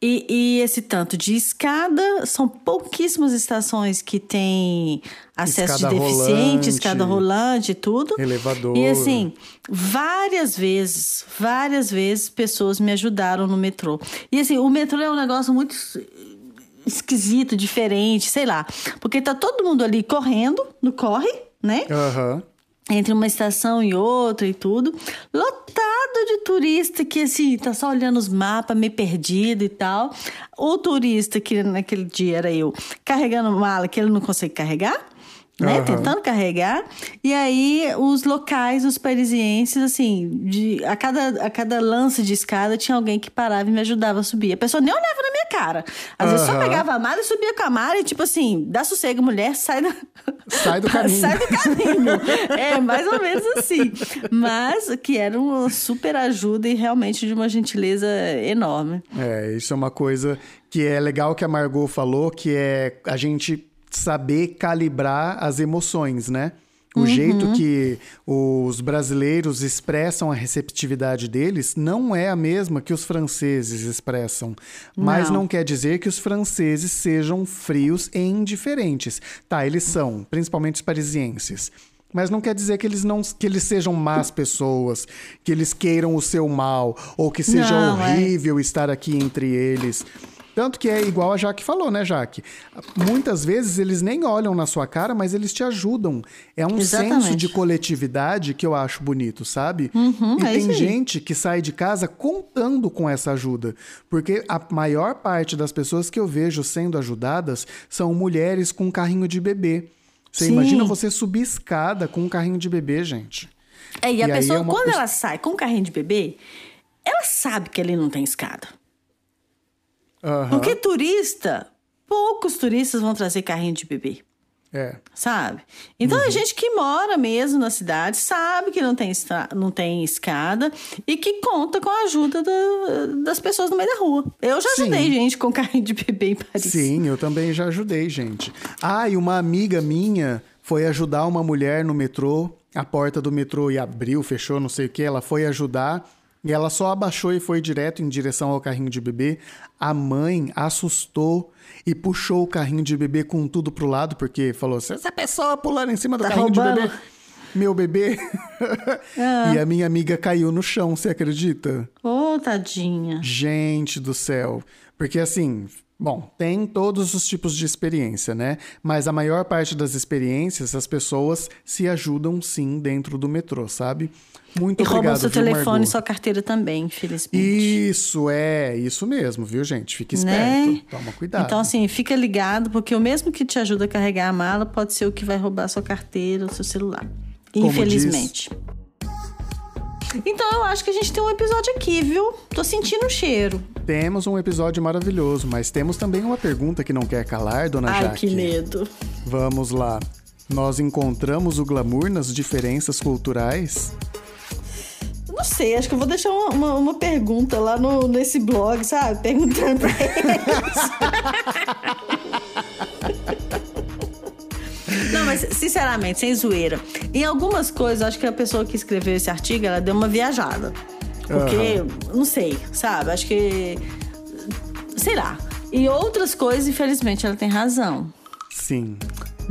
E, e, esse tanto de escada, são pouquíssimas estações que tem acesso escada de deficiente, rolante, escada rolante e tudo. Elevador. E assim, várias vezes, várias vezes pessoas me ajudaram no metrô. E assim, o metrô é um negócio muito esquisito, diferente, sei lá. Porque tá todo mundo ali correndo, no corre, né? Aham. Uhum entre uma estação e outra e tudo, lotado de turista que assim, tá só olhando os mapas, meio perdido e tal. O turista que naquele dia era eu, carregando mala que ele não consegue carregar né? Uhum. Tentando carregar. E aí, os locais, os parisienses, assim, de, a, cada, a cada lance de escada tinha alguém que parava e me ajudava a subir. A pessoa nem olhava na minha cara. Às uhum. vezes só pegava a mala e subia com a mala e, tipo assim, dá sossego, mulher, sai do, sai do caminho. sai do caminho. é, mais ou menos assim. Mas que era uma super ajuda e realmente de uma gentileza enorme. É, isso é uma coisa que é legal que a Margot falou, que é a gente saber calibrar as emoções, né? O uhum. jeito que os brasileiros expressam a receptividade deles não é a mesma que os franceses expressam. Mas não, não quer dizer que os franceses sejam frios e indiferentes. Tá, eles são, principalmente os parisienses. Mas não quer dizer que eles não que eles sejam más pessoas, que eles queiram o seu mal, ou que seja não, é. horrível é. estar aqui entre eles. Tanto que é igual a Jaque falou, né, Jaque? Muitas vezes eles nem olham na sua cara, mas eles te ajudam. É um Exatamente. senso de coletividade que eu acho bonito, sabe? Uhum, e é tem gente que sai de casa contando com essa ajuda. Porque a maior parte das pessoas que eu vejo sendo ajudadas são mulheres com carrinho de bebê. Você Sim. imagina você subir escada com um carrinho de bebê, gente. É, e, e a pessoa, é quando pessoa... ela sai com um carrinho de bebê, ela sabe que ele não tem escada. Uhum. Porque turista, poucos turistas vão trazer carrinho de bebê. É. Sabe? Então, uhum. a gente que mora mesmo na cidade sabe que não tem, não tem escada e que conta com a ajuda da, das pessoas no meio da rua. Eu já ajudei Sim. gente com carrinho de bebê em Paris. Sim, eu também já ajudei gente. Ah, e uma amiga minha foi ajudar uma mulher no metrô. A porta do metrô e abriu, fechou, não sei o que. Ela foi ajudar. E ela só abaixou e foi direto em direção ao carrinho de bebê. A mãe assustou e puxou o carrinho de bebê com tudo pro lado, porque falou: essa pessoa pulando em cima do tá carrinho roubando. de bebê, meu bebê. Ah. E a minha amiga caiu no chão, você acredita? Ô, oh, tadinha. Gente do céu. Porque assim, Bom, tem todos os tipos de experiência, né? Mas a maior parte das experiências, as pessoas se ajudam sim dentro do metrô, sabe? Muito e obrigado. E roubam seu telefone e sua carteira também, infelizmente. Isso, é, isso mesmo, viu, gente? Fique esperto, né? toma cuidado. Então, assim, fica ligado, porque o mesmo que te ajuda a carregar a mala pode ser o que vai roubar sua carteira ou seu celular. Como infelizmente. Diz... Então eu acho que a gente tem um episódio aqui, viu? Tô sentindo o cheiro. Temos um episódio maravilhoso, mas temos também uma pergunta que não quer calar, dona Ai, Jaque. Ai, que medo. Vamos lá. Nós encontramos o glamour nas diferenças culturais? Não sei, acho que eu vou deixar uma, uma, uma pergunta lá no, nesse blog, sabe? Perguntando pra eles. Não, mas sinceramente, sem zoeira. Em algumas coisas, acho que a pessoa que escreveu esse artigo, ela deu uma viajada. Porque, uhum. não sei, sabe? Acho que. Sei lá. E outras coisas, infelizmente, ela tem razão. Sim.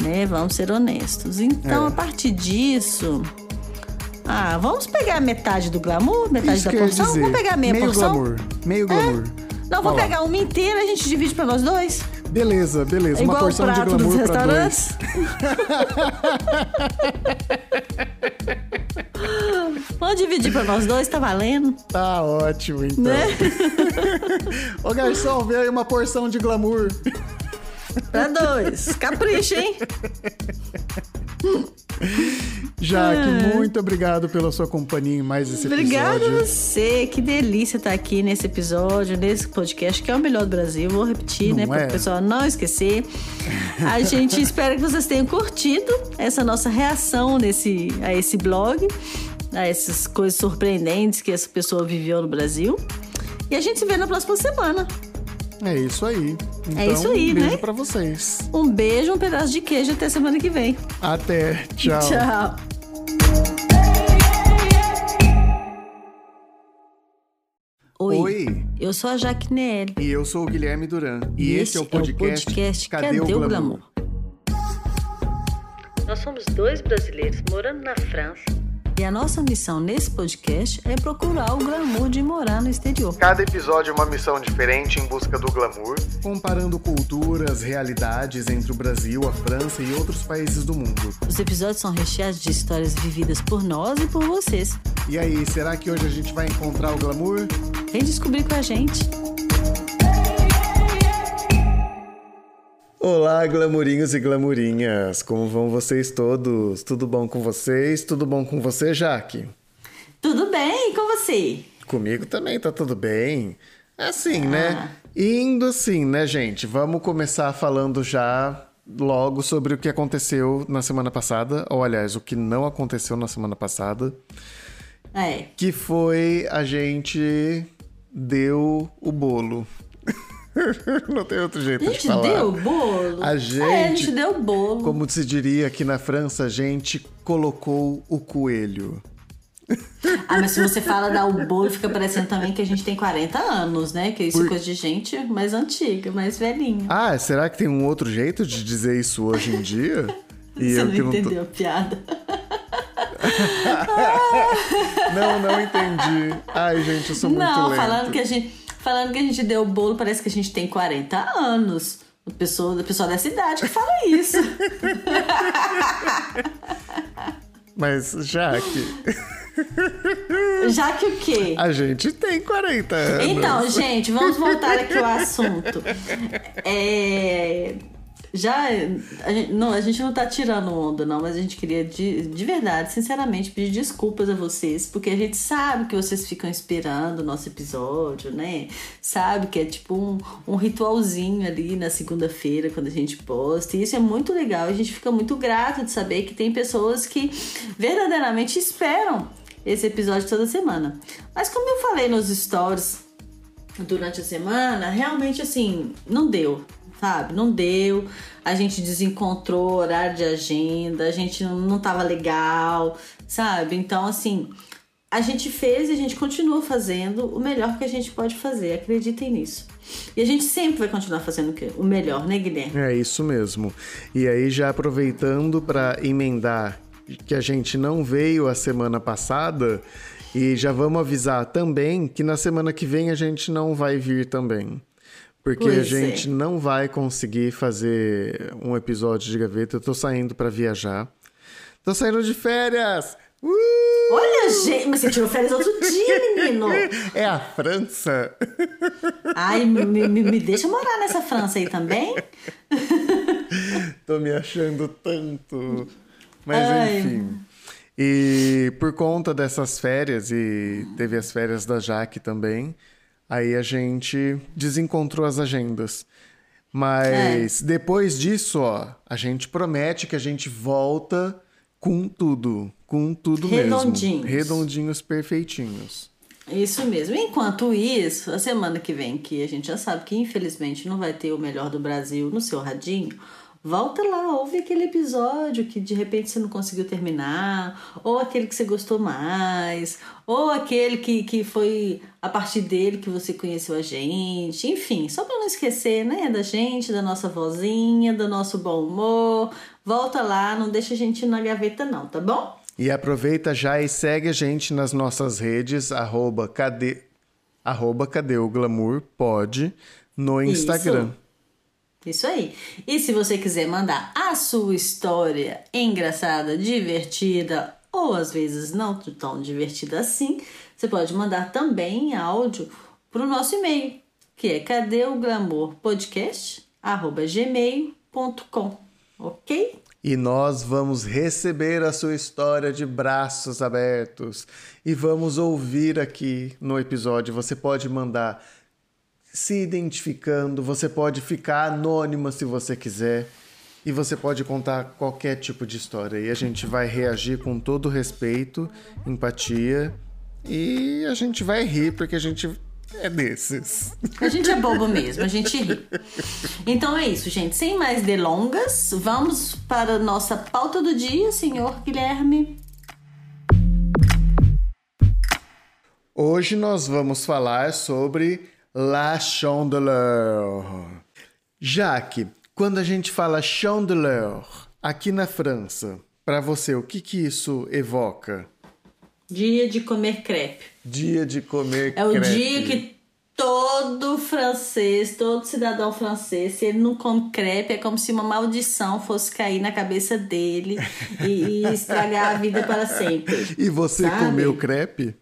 Né? Vamos ser honestos. Então, é. a partir disso. Ah, vamos pegar metade do glamour, metade Isso da porção? Vamos pegar meia meio porção? Glamour. Meio glamour. É? Não, vou pegar uma inteira, a gente divide para nós dois? Beleza, beleza. É uma porção de glamour para dois. Vamos dividir para nós dois, tá valendo? Tá ótimo, então. Né? Ô, garçom, vê aí uma porção de glamour. Pra dois. Capricha, hein? Jaque, ah. muito obrigado pela sua companhia em mais esse Obrigada episódio. Obrigada a você. Que delícia estar aqui nesse episódio, nesse podcast, que é o melhor do Brasil. Vou repetir, não né? É? Para o pessoal não esquecer. A gente espera que vocês tenham curtido essa nossa reação nesse, a esse blog, a essas coisas surpreendentes que essa pessoa viveu no Brasil. E a gente se vê na próxima semana. É isso aí. Então, é isso aí, um beijo né? pra vocês. Um beijo, um pedaço de queijo até semana que vem. Até. Tchau. Tchau. Oi, Oi, eu sou a Jaque Nelly. E eu sou o Guilherme Duran. E, e esse, é o podcast, é o podcast Cadê, Cadê, o Glamour? Glamour? Nós somos dois brasileiros morando na França e a nossa missão nesse podcast é procurar o glamour de morar no exterior. Cada episódio é uma missão diferente em busca do glamour, comparando culturas, realidades entre o Brasil, a França e outros países do mundo. Os episódios são recheados de histórias vividas por nós e por vocês. E aí, será que hoje a gente vai encontrar o glamour? Vem descobrir com a gente. Olá, glamourinhos e glamourinhas! Como vão vocês todos? Tudo bom com vocês? Tudo bom com você, Jaque? Tudo bem, e com você? Comigo também tá tudo bem. Assim, né? ah. né? Indo assim, né, gente? Vamos começar falando já logo sobre o que aconteceu na semana passada, ou aliás, o que não aconteceu na semana passada. É. Que foi a gente deu o bolo. Não tem outro jeito A de gente falar. deu bolo? A É, a gente- gente deu bolo. Como se diria aqui na França, a gente colocou o coelho. Ah, mas se você fala dar o bolo, fica parecendo também que a gente tem 40 anos, né? Que isso é coisa de gente mais antiga, mais velhinha. Ah, será que tem um outro jeito de dizer isso hoje em dia? E você eu não que não tô- entendeu a piada. Não, não entendi. Ai, gente, eu sou muito Não, lento. falando que, a gente, falando que a gente deu o bolo, parece que a gente tem 40 anos. O pessoal, o pessoal dessa idade que fala isso. Mas, Jaque, Já que o quê? a gente tem 40 anos. Então, gente, vamos voltar aqui ao assunto. É, já a gente, não, a gente não tá tirando onda, não, mas a gente queria de, de verdade, sinceramente, pedir desculpas a vocês, porque a gente sabe que vocês ficam esperando o nosso episódio, né? Sabe que é tipo um, um ritualzinho ali na segunda-feira quando a gente posta. E isso é muito legal. A gente fica muito grato de saber que tem pessoas que verdadeiramente esperam esse episódio toda semana. Mas como eu falei nos stories durante a semana, realmente assim, não deu, sabe? Não deu. A gente desencontrou horário de agenda, a gente não, tava legal, sabe? Então, assim, a gente fez e a gente continua fazendo o melhor que a gente pode fazer, acreditem nisso. E a gente sempre vai continuar fazendo o melhor, né, Guilherme? É isso mesmo. E aí, já aproveitando para emendar que a gente não veio a semana passada, e já vamos avisar também que na semana que vem a gente não vai vir também. Porque a Pois é. gente não vai conseguir fazer um episódio de gaveta. Eu tô saindo para viajar. Tô saindo de férias! Uh! Olha, gente, mas você tirou férias outro dia, menino! É a França! Ai, me, me, me deixa morar nessa França aí também. Tô me achando tanto. Mas Ai. enfim. E por conta dessas férias, e teve as férias da Jaque também, aí a gente desencontrou as agendas. Mas depois disso, ó, a gente promete que a gente volta com tudo. Com tudo Redondinhos. mesmo. Redondinhos perfeitinhos. Isso mesmo. Enquanto isso, a semana que vem, que a gente já sabe que infelizmente não vai ter o melhor do Brasil no seu radinho, volta lá, ouve aquele episódio que de repente você não conseguiu terminar, ou aquele que você gostou mais, ou aquele que, que foi a partir dele que você conheceu a gente. Enfim, só para não esquecer, né, da gente, da nossa vozinha, do nosso bom humor. Volta lá, não deixa a gente na gaveta não, tá bom? E aproveita já e segue a gente nas nossas redes, arroba cadê, arroba cadê o glamour, pode, no Instagram. Isso aí. E se você quiser mandar a sua história engraçada, divertida ou às vezes não tão divertida assim, você pode mandar também em áudio para o nosso e-mail, que é cadê o glamour ok? E nós vamos receber a sua história de braços abertos e vamos ouvir aqui no episódio. Você pode mandar se identificando, você pode ficar anônima se você quiser e você pode contar qualquer tipo de história. E a gente vai reagir com todo respeito, empatia e a gente vai rir porque a gente é desses. A gente é bobo mesmo, a gente ri. Então é isso, gente. Sem mais delongas, vamos para a nossa pauta do dia, senhor Guilherme. Hoje nós vamos falar sobre La Chandeleur. Jaque, quando a gente fala Chandeleur aqui na França, para você, o que que isso evoca? Dia de comer crepe. Dia de comer É o crepe. dia que todo francês, todo cidadão francês, se ele não come crepe, é como se uma maldição fosse cair na cabeça dele e, e estragar a vida para sempre. E você Sabe? comeu crepe?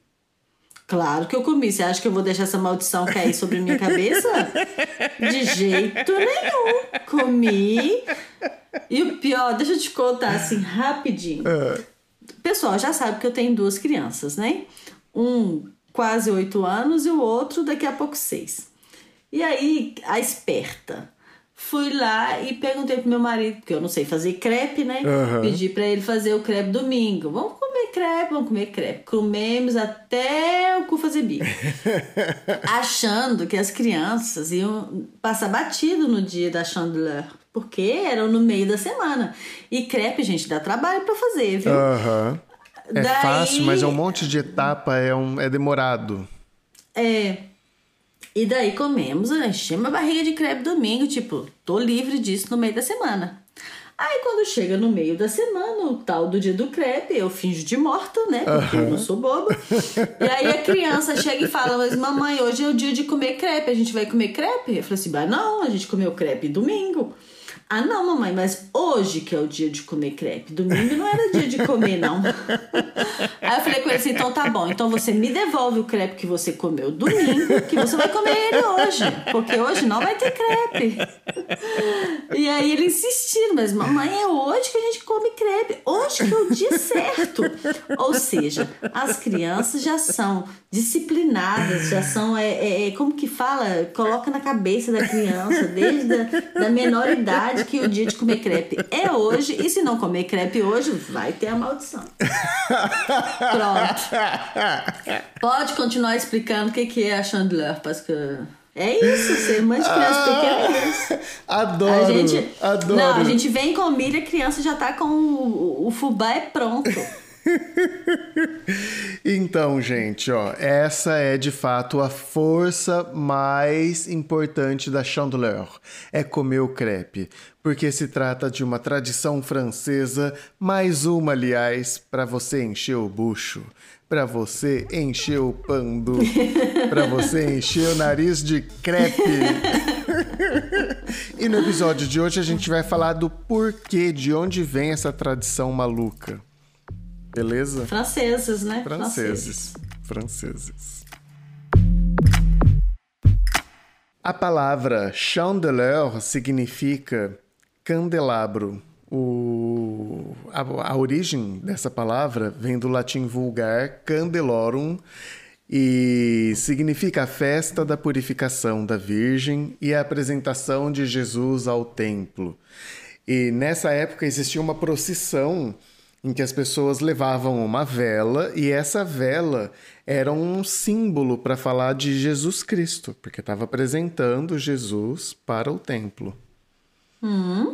Claro que eu comi. Você acha que eu vou deixar essa maldição cair sobre minha cabeça? De jeito nenhum. Comi. E o pior, deixa eu te contar assim, rapidinho. O pessoal já sabe que eu tenho duas crianças, né? Um quase oito anos e o outro daqui a pouco seis. E aí, a esperta. Fui lá e perguntei pro meu marido, porque eu não sei fazer crepe, né? Aham. Pedi pra ele fazer o crepe domingo. Vamos crepe, vamos comer crepe. Comemos até o cu fazer bico. achando que as crianças iam passar batido no dia da chandeleur. Porque eram no meio da semana. E crepe, gente, dá trabalho para fazer, viu? Aham. É Daí- fácil, mas é um monte de etapa, é, um, é demorado. É. E daí comemos, enchemos a barriga de crepe domingo, tipo, tô livre disso no meio da semana. Aí quando chega no meio da semana, o tal do dia do crepe, eu finjo de morta, né? Porque eu não sou boba. E aí a criança chega e fala, mas mamãe, hoje é o dia de comer crepe, a gente vai comer crepe? Eu falei assim, mas não, a gente comeu crepe domingo. Ah, não, mamãe, mas hoje que é o dia de comer crepe. Domingo não era dia de comer, não. Aí eu falei com ele assim: então tá bom, então você me devolve o crepe que você comeu domingo, que você vai comer ele hoje. Porque hoje não vai ter crepe. E aí ele insistindo, mas mamãe, é hoje que a gente come crepe. Hoje que é o dia certo. Ou seja, as crianças já são disciplinadas, já são. É, é, é, como que fala? Coloca na cabeça da criança, desde a da menor idade, que o dia de comer crepe é hoje. E se não comer crepe hoje, vai ter a maldição. Pronto. Pode continuar explicando o que que é a chandeleur, porque é isso, ser mãe de criança pequena é isso. Adoro, A gente, adoro. não, a gente vem com milho, a criança já tá com o, o fubá é pronto. Então, gente, ó, essa é de fato a força mais importante da chandeleur. É comer o crepe, porque se trata de uma tradição francesa, mais uma, aliás, para você encher o bucho, para você encher o pando, para você encher o nariz de crepe. e no episódio de hoje a gente vai falar do porquê, de onde vem essa tradição maluca. Beleza? Franceses, né? Franceses. Franceses. A palavra chandeleur significa candelabro. O, a, a origem dessa palavra vem do latim vulgar candelorum e significa a festa da purificação da Virgem e a apresentação de Jesus ao templo. E nessa época existia uma procissão em que as pessoas levavam uma vela e essa vela era um símbolo para falar de Jesus Cristo, porque estava apresentando Jesus para o templo.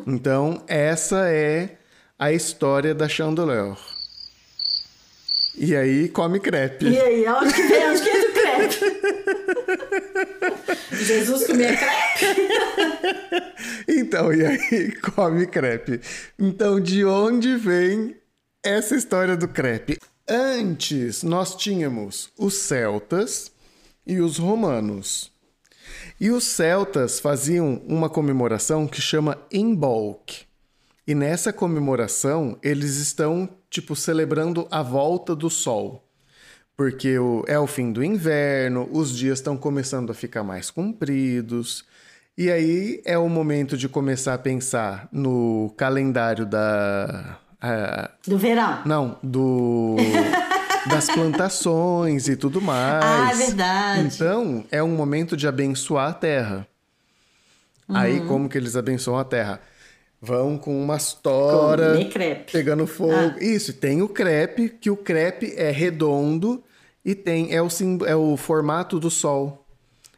Então, essa é a história da chandeleur. E aí, come crepe. E aí, aonde que vem? Aonde que é do crepe? Jesus comia crepe? Então, e aí, come crepe. Então, de onde vem essa história do crepe? Antes, nós tínhamos os celtas e os romanos. E os celtas faziam uma comemoração que chama Imbolc. E nessa comemoração, eles estão, tipo, celebrando a volta do sol. Porque é o fim do inverno, os dias estão começando a ficar mais compridos. E aí é o momento de começar a pensar no calendário da. Ah, Do verão. não, do. das plantações e tudo mais. Ah, é verdade. Então, é um momento de abençoar a terra. Uhum. Aí, como que eles abençoam a terra? Vão com umas toras, pegando fogo. Ah. Isso, tem o crepe, que o crepe é redondo e tem é o, sim- é o formato do sol.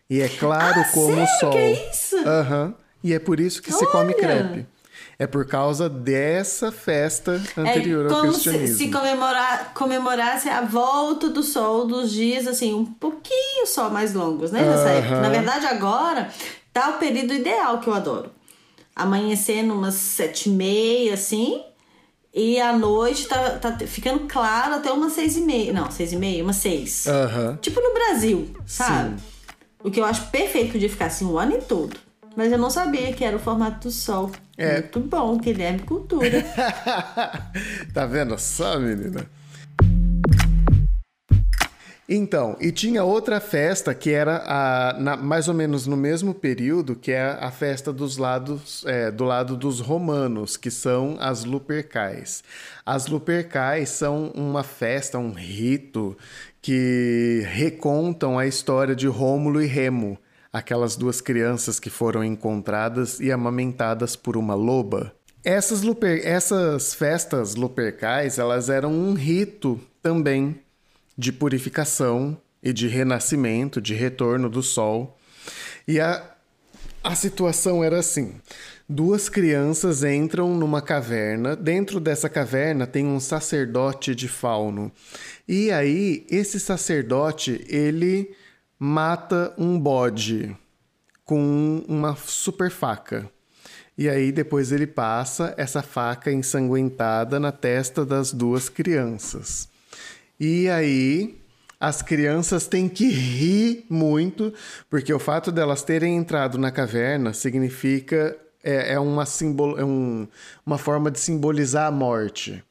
E é claro Ah, como o sério sol. que é isso? Aham. E é por isso que se come Olha! crepe. É por causa dessa festa anterior é ao como se, cristianismo. se comemorar, comemorasse a volta do sol dos dias, assim, um pouquinho só mais longos, né? Nessa Aham. época. Na verdade, agora tá o período ideal que eu adoro. Amanhecendo umas sete e meia, assim, e à noite tá, tá ficando claro até umas seis e meia. Não, seis e meia, umas seis. Aham. Tipo no Brasil, sabe? O que eu acho perfeito, podia ficar assim o ano todo. Mas eu não sabia que era o formato do sol. É. Muito bom, Guilherme Cultura. tá vendo só, menina? Então, e tinha outra festa que era a, na- mais ou menos no mesmo período, que é a festa dos lados, é, do lado dos romanos, que são as Lupercais. As Lupercais são uma festa, um rito que recontam a história de Rômulo e Remo, aquelas duas crianças que foram encontradas e amamentadas por uma loba. Essas, luper... Essas festas lupercais, elas eram um rito também de purificação e de renascimento, de retorno do sol. E a, a situação era assim: duas crianças entram numa caverna. Dentro dessa caverna tem um sacerdote de fauno. E aí, esse sacerdote, ele mata um bode com uma super faca. E aí depois ele passa essa faca ensanguentada na testa das duas crianças. E aí as crianças têm que rir muito, porque o fato delas terem entrado na caverna significa é, é uma, simbol, é um, uma forma de simbolizar a morte.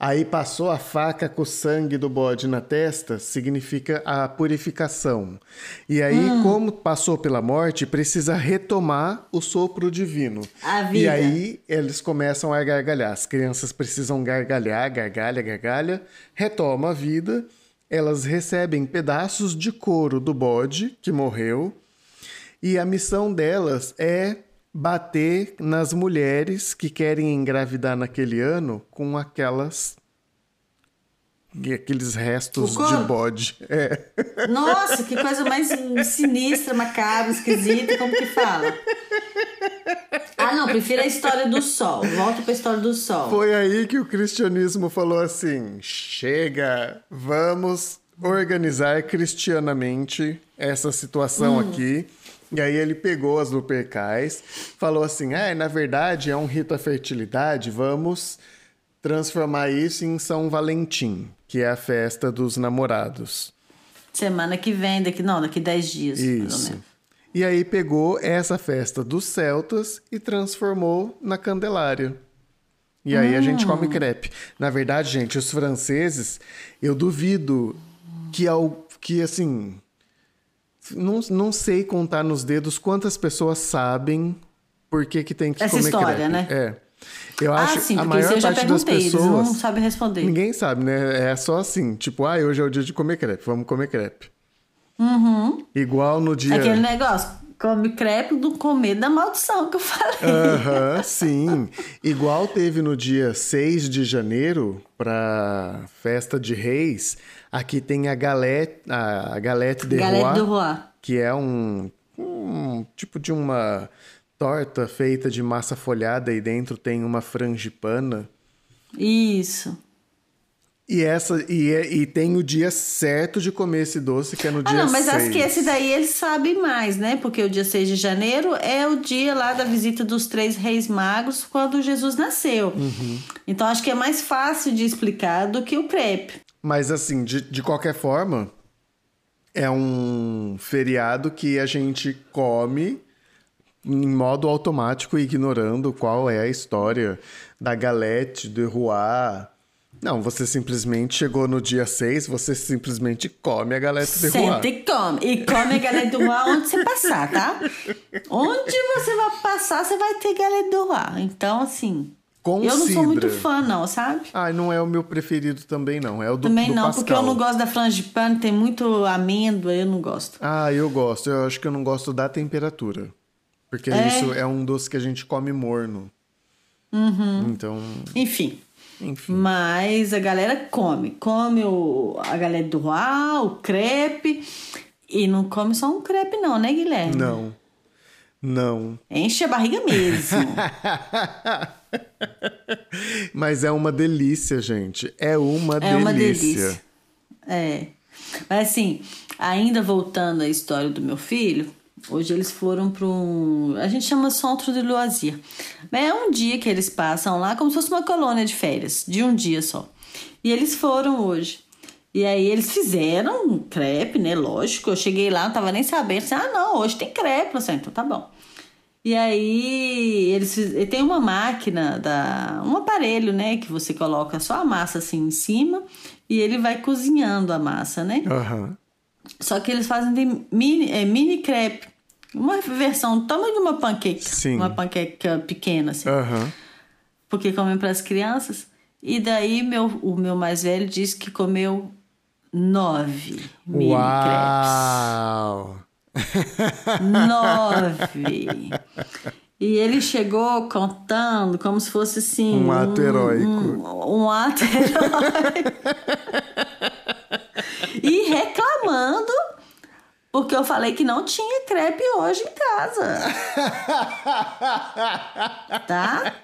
Aí passou a faca com o sangue do bode na testa, significa a purificação. E aí, hum. como passou pela morte, precisa retomar o sopro divino. A vida. E aí eles começam a gargalhar. As crianças precisam gargalhar, gargalha, gargalha, retoma a vida. Elas recebem pedaços de couro do bode que morreu. E a missão delas é bater nas mulheres que querem engravidar naquele ano com aquelas aqueles restos de bode. É. Nossa, que coisa mais sinistra, macabra, esquisita, como que fala? Ah, não, prefiro a história do sol. Volta para a história do sol. Foi aí que o cristianismo falou assim: chega, vamos organizar cristianamente essa situação hum. aqui e aí ele pegou as lupercais, falou assim: ah, na verdade é um rito à fertilidade, vamos transformar isso em São Valentim, que é a festa dos namorados. Semana que vem, daqui não, daqui 10 dias. Isso. E aí pegou essa festa dos celtas e transformou na Candelária. E aí hum. a gente come hum. crepe. Na verdade, gente, os franceses, eu duvido que ao que assim, não, não sei contar nos dedos quantas pessoas sabem por que, que tem que Essa comer história, crepe. né? É. Eu ah, acho sim, a maior eu já parte das pessoas eles não sabem responder. Ninguém sabe, né? É só assim, tipo, ah, hoje é o dia de comer crepe, vamos comer crepe. Uhum. Igual no dia. Aquele negócio, come crepe do comer da maldição que eu falei. Aham, uhum, sim. Igual teve no dia 6 de janeiro, pra festa de reis, Aqui tem a galette, a galette de galette que é um, um tipo de uma torta feita de massa folhada e dentro tem uma frangipana. Isso. E essa e, é, e tem o dia certo de comer esse doce, que é no ah, dia 6. Ah, não, mas 6. acho que esse daí eles sabem mais, né? Porque o dia 6 de janeiro é o dia lá da visita dos três reis magos quando Jesus nasceu. Uhum. Então acho que é mais fácil de explicar do que o crepe. Mas assim, de, de qualquer forma, é um feriado que a gente come em modo automático, ignorando qual é a história da galette de Roi. Não, você simplesmente chegou no dia 6, você simplesmente come a galette de Roi. Sempre come. E come a galette de Roi onde você passar, tá? Onde você vai passar, você vai ter galette de Roi. Então, assim, com eu não sou muito fã, não, sabe? Ah, não é o meu preferido também, não. É o do Também do não, Pascal. porque eu não gosto da frangipane, tem muito amêndoa, eu não gosto. Ah, eu gosto. Eu acho que eu não gosto da temperatura. Porque é. isso é um doce que a gente come morno. Uhum. Então. Enfim. Enfim. Mas a galera come. Come o, a galera do Roi, o crepe. E não come só um crepe, não, né, Guilherme? Não. Não. Enche a barriga mesmo. Mas é uma delícia, gente. É uma é delícia. Uma delícia. É. Mas assim, ainda voltando à história do meu filho, hoje eles foram para um. A gente chama Centre de Loisir. É um dia que eles passam lá como se fosse uma colônia de férias, de um dia só. E eles foram hoje. E aí eles fizeram um crepe, né? Lógico. Eu cheguei lá, não tava nem sabendo. Assim, ah, não, hoje tem crepe. Eu então tá bom. E aí eles tem uma máquina da um aparelho, né, que você coloca só a massa assim em cima e ele vai cozinhando a massa, né? Uhum. Só que eles fazem de mini, é, mini crepe, uma versão do tamanho de uma panqueca, Sim. uma panqueca pequena assim. Uhum. Porque comem para as crianças. E daí meu, o meu mais velho disse que comeu nove mini Uau. crepes. Nove. E ele chegou contando como se fosse assim. Um ato heróico. Um, um ato heróico. e reclamando porque eu falei que não tinha crepe hoje em casa. tá?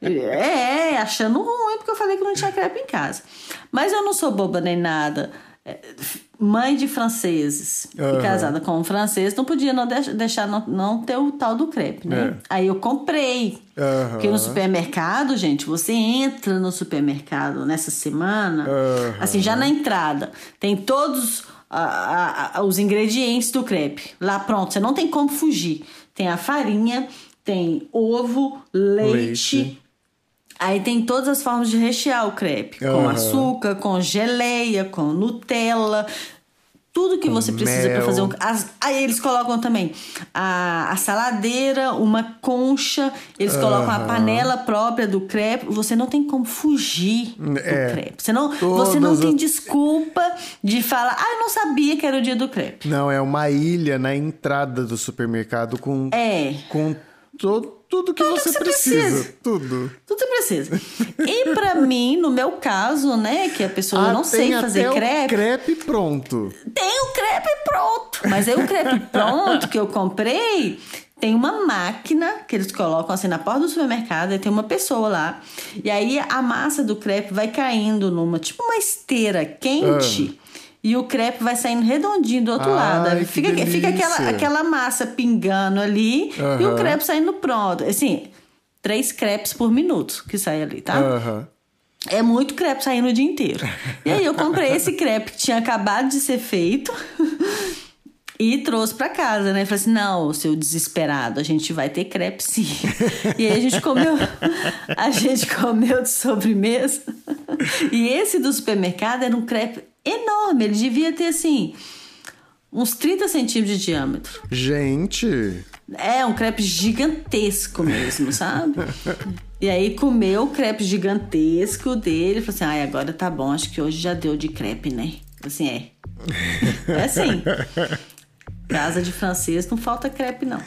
É, achando ruim porque eu falei que não tinha crepe em casa. Mas eu não sou boba nem nada. É, mãe de franceses uhum. e casada com um francês, não podia não deixar não, não ter o tal do crepe, né? É. Aí eu comprei. Uhum. Porque no supermercado, gente, você entra no supermercado nessa semana, uhum. assim, já na entrada, tem todos a, a, os ingredientes do crepe. Lá pronto, você não tem como fugir. Tem a farinha, tem ovo, leite, leite. Aí tem todas as formas de rechear o crepe. Uhum. Com açúcar, com geleia, com Nutella. Tudo que você precisa para fazer um. As, aí eles colocam também a, a saladeira, uma concha, eles colocam a panela própria do crepe. Você não tem como fugir do é, crepe. Você não, você não tem desculpa de falar, ah, eu não sabia que era o dia do crepe. Não, é uma ilha na entrada do supermercado com. É. Com todo tudo que, tudo você, que você precisa. precisa. Tudo. Tudo que você precisa. E para mim, no meu caso, né, que a pessoa ah, não sei fazer crepe. O crepe pronto. Tem o crepe pronto. Mas aí o crepe pronto que eu comprei tem uma máquina que eles colocam assim na porta do supermercado e tem uma pessoa lá. E aí a massa do crepe vai caindo numa, tipo uma esteira quente. Ah e o crepe vai saindo redondinho do outro Ai, lado. Fica, fica aquela, aquela massa pingando ali uhum. e o crepe saindo pronto. Assim, três crepes por minuto que sai ali, tá? Uhum. É muito crepe saindo o dia inteiro. E aí eu comprei esse crepe que tinha acabado de ser feito. E trouxe para casa, né? Falei assim: não, seu desesperado, a gente vai ter crepe sim. e aí a gente comeu, a gente comeu de sobremesa. E esse do supermercado era um crepe enorme. Ele devia ter, assim, uns 30 centímetros de diâmetro. Gente! É, um crepe gigantesco mesmo, sabe? e aí comeu o crepe gigantesco dele. Falou assim: ai, agora tá bom, acho que hoje já deu de crepe, né? Assim, é. É assim. Casa de francês não falta crepe, não.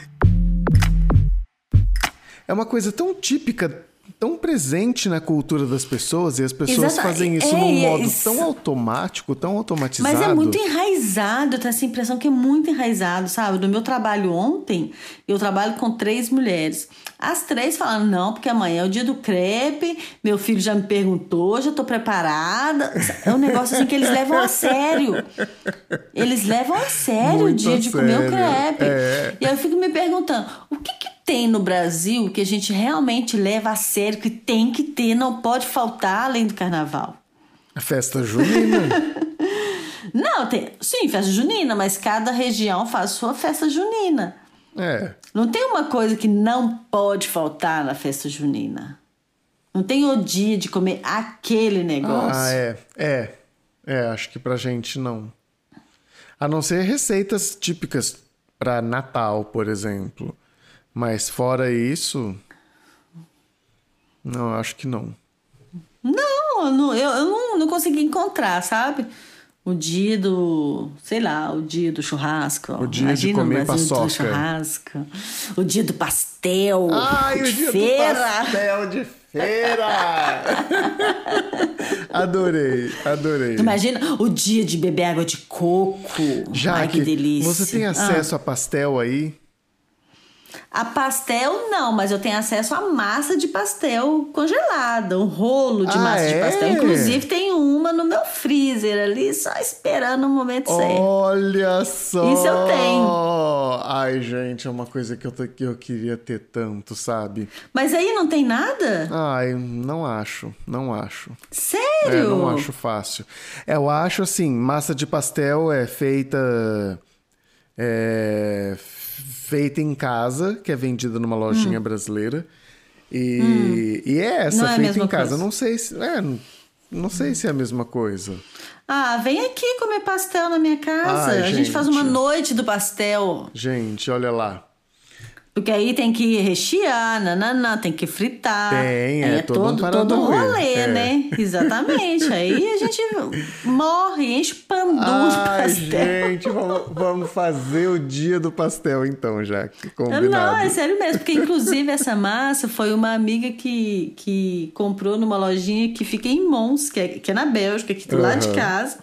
É uma coisa tão típica tão presente na cultura das pessoas e as pessoas Exato. fazem isso é, num modo isso. tão automático, tão automatizado. Mas é muito enraizado, eu tenho essa impressão que é muito enraizado, sabe? No meu trabalho ontem, eu trabalho com três mulheres. As três falando, não, porque amanhã é o dia do crepe, meu filho já me perguntou, já tô preparada. É um negócio assim que eles levam a sério. Eles levam a sério muito o dia de comer o crepe. É. E aí eu fico me perguntando, o que que tem no Brasil que a gente realmente leva a sério, que tem que ter, não pode faltar além do carnaval? A festa junina? não, tem. Sim, festa junina, mas cada região faz sua festa junina. É. Não tem uma coisa que não pode faltar na festa junina. Não tem o dia de comer aquele negócio. Ah, é. É. É, acho que pra gente não. A não ser receitas típicas para Natal, por exemplo. Mas fora isso. Não, acho que não. Não, eu, não, eu, não, não consegui encontrar, sabe? O dia do, sei lá, o dia do churrasco. O dia Imagina de comer paçoca. Do churrasco. O dia do pastel. Ai, o dia feira. do pastel de feira. adorei, adorei. Imagina o dia de beber água de coco. Já Ai, que delícia. Você tem acesso ah. a pastel aí? A pastel não, mas eu tenho acesso à massa de pastel congelada, um rolo de ah, massa é? de pastel. Inclusive tem uma no meu freezer ali, só esperando o momento certo. Olha só! Isso eu tenho. Ai, gente, é uma coisa que eu, que eu queria ter tanto, sabe? Mas aí não tem nada? Ai, não acho, não acho. Sério? É, não acho fácil. É, eu acho assim, massa de pastel é feita... É, feita em casa, que é vendida numa lojinha hum. brasileira. E, hum. e é essa, não é feita é em casa. Coisa. Não sei se. É, não sei se é a mesma coisa. Ah, vem aqui comer pastel na minha casa. Ai, a gente. gente faz uma noite do pastel. Gente, olha lá. Porque aí tem que rechear, nananã, tem que fritar. Tem, é, é todo um todo, todo um Paranauê, rolê, é. né? Exatamente. Aí a gente morre, enche pandu de Ai, pastel. gente, vamos, vamos fazer o dia do pastel então, já combinado. Não, é sério mesmo, porque inclusive essa massa foi uma amiga que, que comprou numa lojinha que fica em Mons, que é, que é na Bélgica, aqui do lado de casa.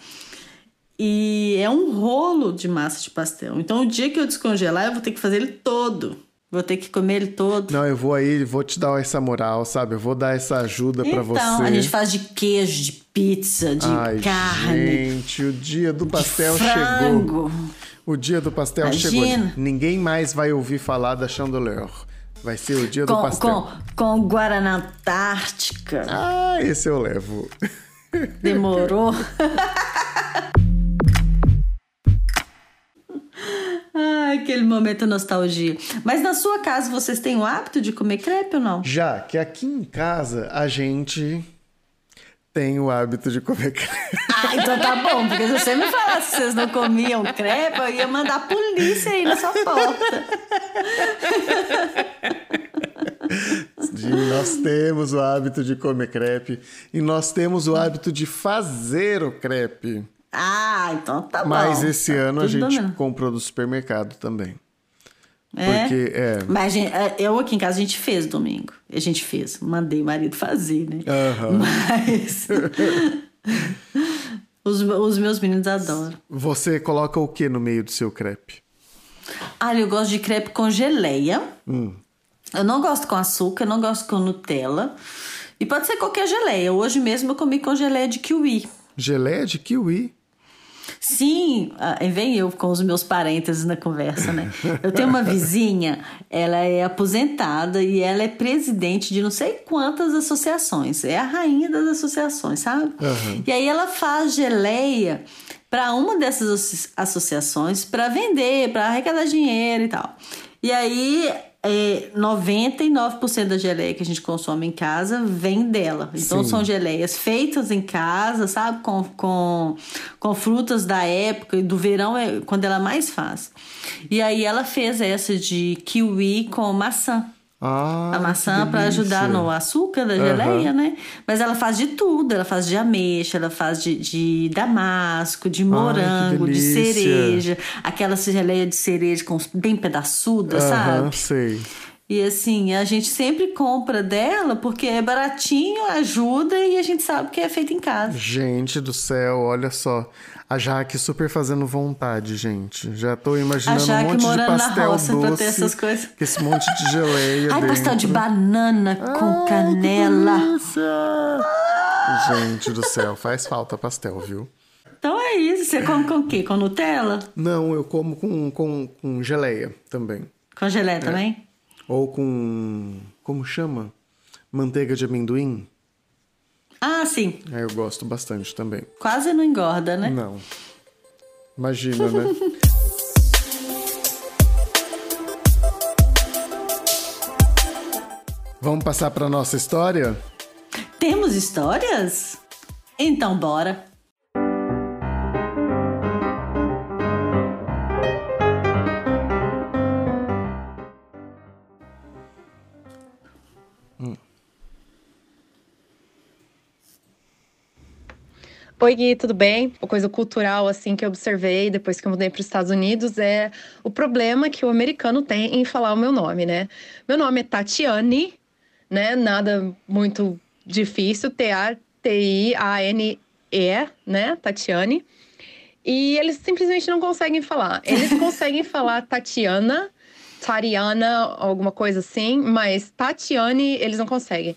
E é um rolo de massa de pastel. Então o dia que eu descongelar, eu vou ter que fazer ele todo. Vou ter que comer ele todo. Não, eu vou aí, vou te dar essa moral, sabe? Eu vou dar essa ajuda pra você. então, a gente faz de queijo, de pizza, de Ai, carne, gente, o dia do pastel chegou. O dia do pastel Imagina. chegou. Ninguém mais vai ouvir falar da Chandeleur. Vai ser o dia do Com, pastel. com, com Guaraná Antártica. Ah, esse eu levo. Demorou. Ai, aquele momento nostalgia. Mas na sua casa vocês têm o hábito de comer crepe ou não? Já que aqui em casa a gente tem o hábito de comer crepe. Ah, então tá bom, porque se você me falasse que vocês não comiam crepe, eu ia mandar a polícia aí na sua porta. De- nós temos o hábito de comer crepe e nós temos o hábito de fazer o crepe. Ah, então tá bom. Mas esse Tá ano a gente dominado. comprou do supermercado também. É? Porque, é. Mas gente, é, eu aqui em casa a gente fez domingo. A gente fez. Mandei o marido fazer, né? Aham. Mas. os, os meus meninos adoram. Você coloca o que no meio do seu crepe? Ah, eu gosto de crepe com geleia. Hum. Eu não gosto com açúcar, não gosto com Nutella. E pode ser qualquer geleia. Hoje mesmo eu comi com geleia de kiwi. Geleia de kiwi. Sim, ah, vem eu com os meus parênteses na conversa, né? Eu tenho uma vizinha, ela é aposentada e ela é presidente de não sei quantas associações. É a rainha das associações, sabe? Aham. E aí ela faz geleia para uma dessas asso- associações para vender, para arrecadar dinheiro e tal. E aí, é, 99% da geleia que a gente consome em casa vem dela. Então, Sim. são geleias feitas em casa, sabe? Com, com, com frutas da época e do verão é quando ela mais faz. E aí, ela fez essa de kiwi com maçã. Ah, A maçã para ajudar no açúcar da geleia, né? Mas ela faz de tudo. Ela faz de ameixa, ela faz de, de damasco, de morango, de delícia. cereja. Aquela geleia de cereja com bem pedaçuda, Aham, sabe? sei. E assim, a gente sempre compra dela porque é baratinho, ajuda e a gente sabe que é feito em casa. Gente do céu, olha só. A Jaque super fazendo vontade, gente. Já tô imaginando um monte de na pastel pra doce. ter essas coisas. Com esse monte de geleia Ai, dentro. pastel de banana com Ai, canela. Gente do céu, faz falta pastel, viu? Então é isso. Você come com o quê? Com Nutella? Não, eu como com, com, com geleia também. Com É. geleia também? Ou com. Como chama? Manteiga de amendoim. Ah, sim. Aí eu gosto bastante também. Quase não engorda, né? Não. Imagina, né? Vamos passar para nossa história? Temos histórias? Então bora. Oi, Gui, tudo bem? Uma coisa cultural assim que eu observei depois que eu mudei para os Estados Unidos é o problema que o americano tem em falar o meu nome, né? Meu nome é Tatiane, né? Nada muito difícil, T-A-T-I-A-N-E, né? Tatiane. E eles simplesmente não conseguem falar. Eles conseguem falar Tatiana, Tariana, alguma coisa assim, mas Tatiane eles não conseguem.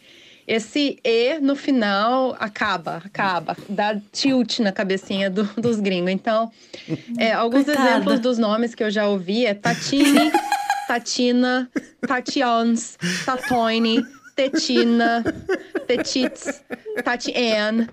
Esse E no final acaba, acaba, dá tilt na cabecinha do- dos gringos. Então, é, alguns Coitada. exemplos dos nomes que eu já ouvi é Tatine, Tatina, Tatians, Tatoine, Tetina, Tetits, Tatiane,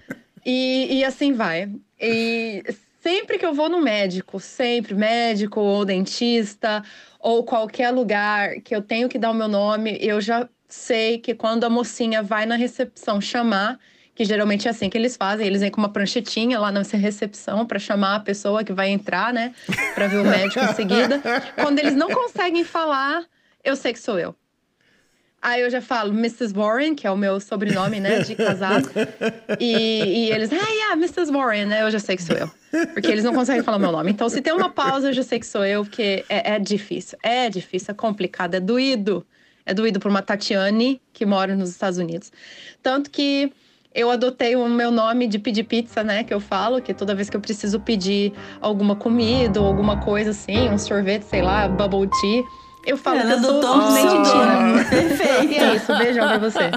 e, e assim vai. E sempre que eu vou no médico, sempre, médico ou dentista, ou qualquer lugar que eu tenho que dar o meu nome, eu já sei que quando a mocinha vai na recepção chamar, que geralmente é assim que eles fazem, eles vêm com uma pranchetinha lá na recepção para chamar a pessoa que vai entrar, né, para ver o médico em seguida. Quando eles não conseguem falar, eu sei que sou eu. Aí eu já falo Mrs. Warren, que é o meu sobrenome, né, de casado. E, e eles, ah, yeah, Mrs. Warren, né? Eu já sei que sou eu. Porque eles não conseguem falar meu nome. Então, se tem uma pausa, eu já sei que sou eu, porque é, é difícil. É difícil, é complicado, é doído. É doído para uma Tatiane que mora nos Estados Unidos. Tanto que eu adotei o meu nome de pedir pizza, né? Que eu falo, que toda vez que eu preciso pedir alguma comida ou alguma coisa assim, um sorvete, sei lá, bubble tea eu falo Ela que eu sou Tina. Perfeito. E é isso, beijão pra você.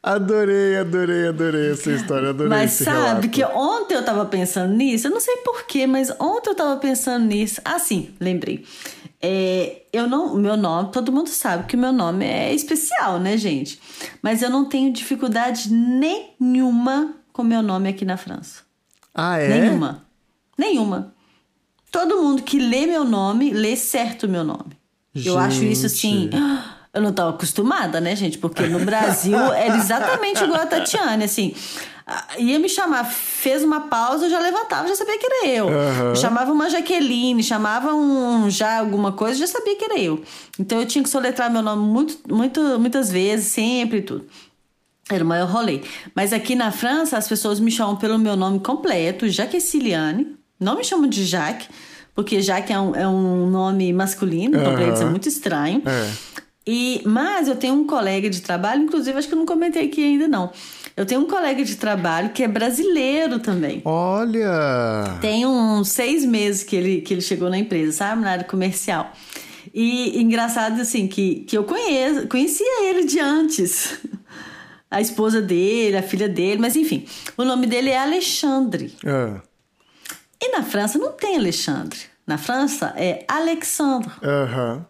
Adorei, adorei, adorei essa história, adorei Mas sabe relato. que ontem eu tava pensando nisso, eu não sei porquê, mas ontem eu tava pensando nisso. Assim, lembrei. É, eu não, meu nome, todo mundo sabe que o meu nome é especial, né, gente? Mas eu não tenho dificuldade nenhuma com meu nome aqui na França. Ah, é? Nenhuma. Nenhuma. Todo mundo que lê meu nome, lê certo o meu nome. Gente. Eu acho isso assim. Eu não estava acostumada, né, gente? Porque no Brasil era exatamente igual a Tatiane, assim. Ia me chamar, fez uma pausa, eu já levantava, já sabia que era eu. Uhum. Chamava uma Jaqueline, chamava um já alguma coisa, já sabia que era eu. Então eu tinha que soletrar meu nome muito, muito, muitas vezes, sempre e tudo. Era o maior rolê. Mas aqui na França, as pessoas me chamam pelo meu nome completo, Jaque Ciliane. Não me chamam de Jaque porque já que é um, é um nome masculino, então pra eles é muito estranho. É. E, mas eu tenho um colega de trabalho, inclusive acho que eu não comentei aqui ainda não. Eu tenho um colega de trabalho que é brasileiro também. Olha! Tem uns seis meses que ele, que ele chegou na empresa, sabe? Na área comercial. E engraçado assim, que, que eu conheço, conhecia ele de antes. A esposa dele, a filha dele, mas enfim. O nome dele é Alexandre. É. E na França não tem Alexandre. Na França é Alexandre. Uhum.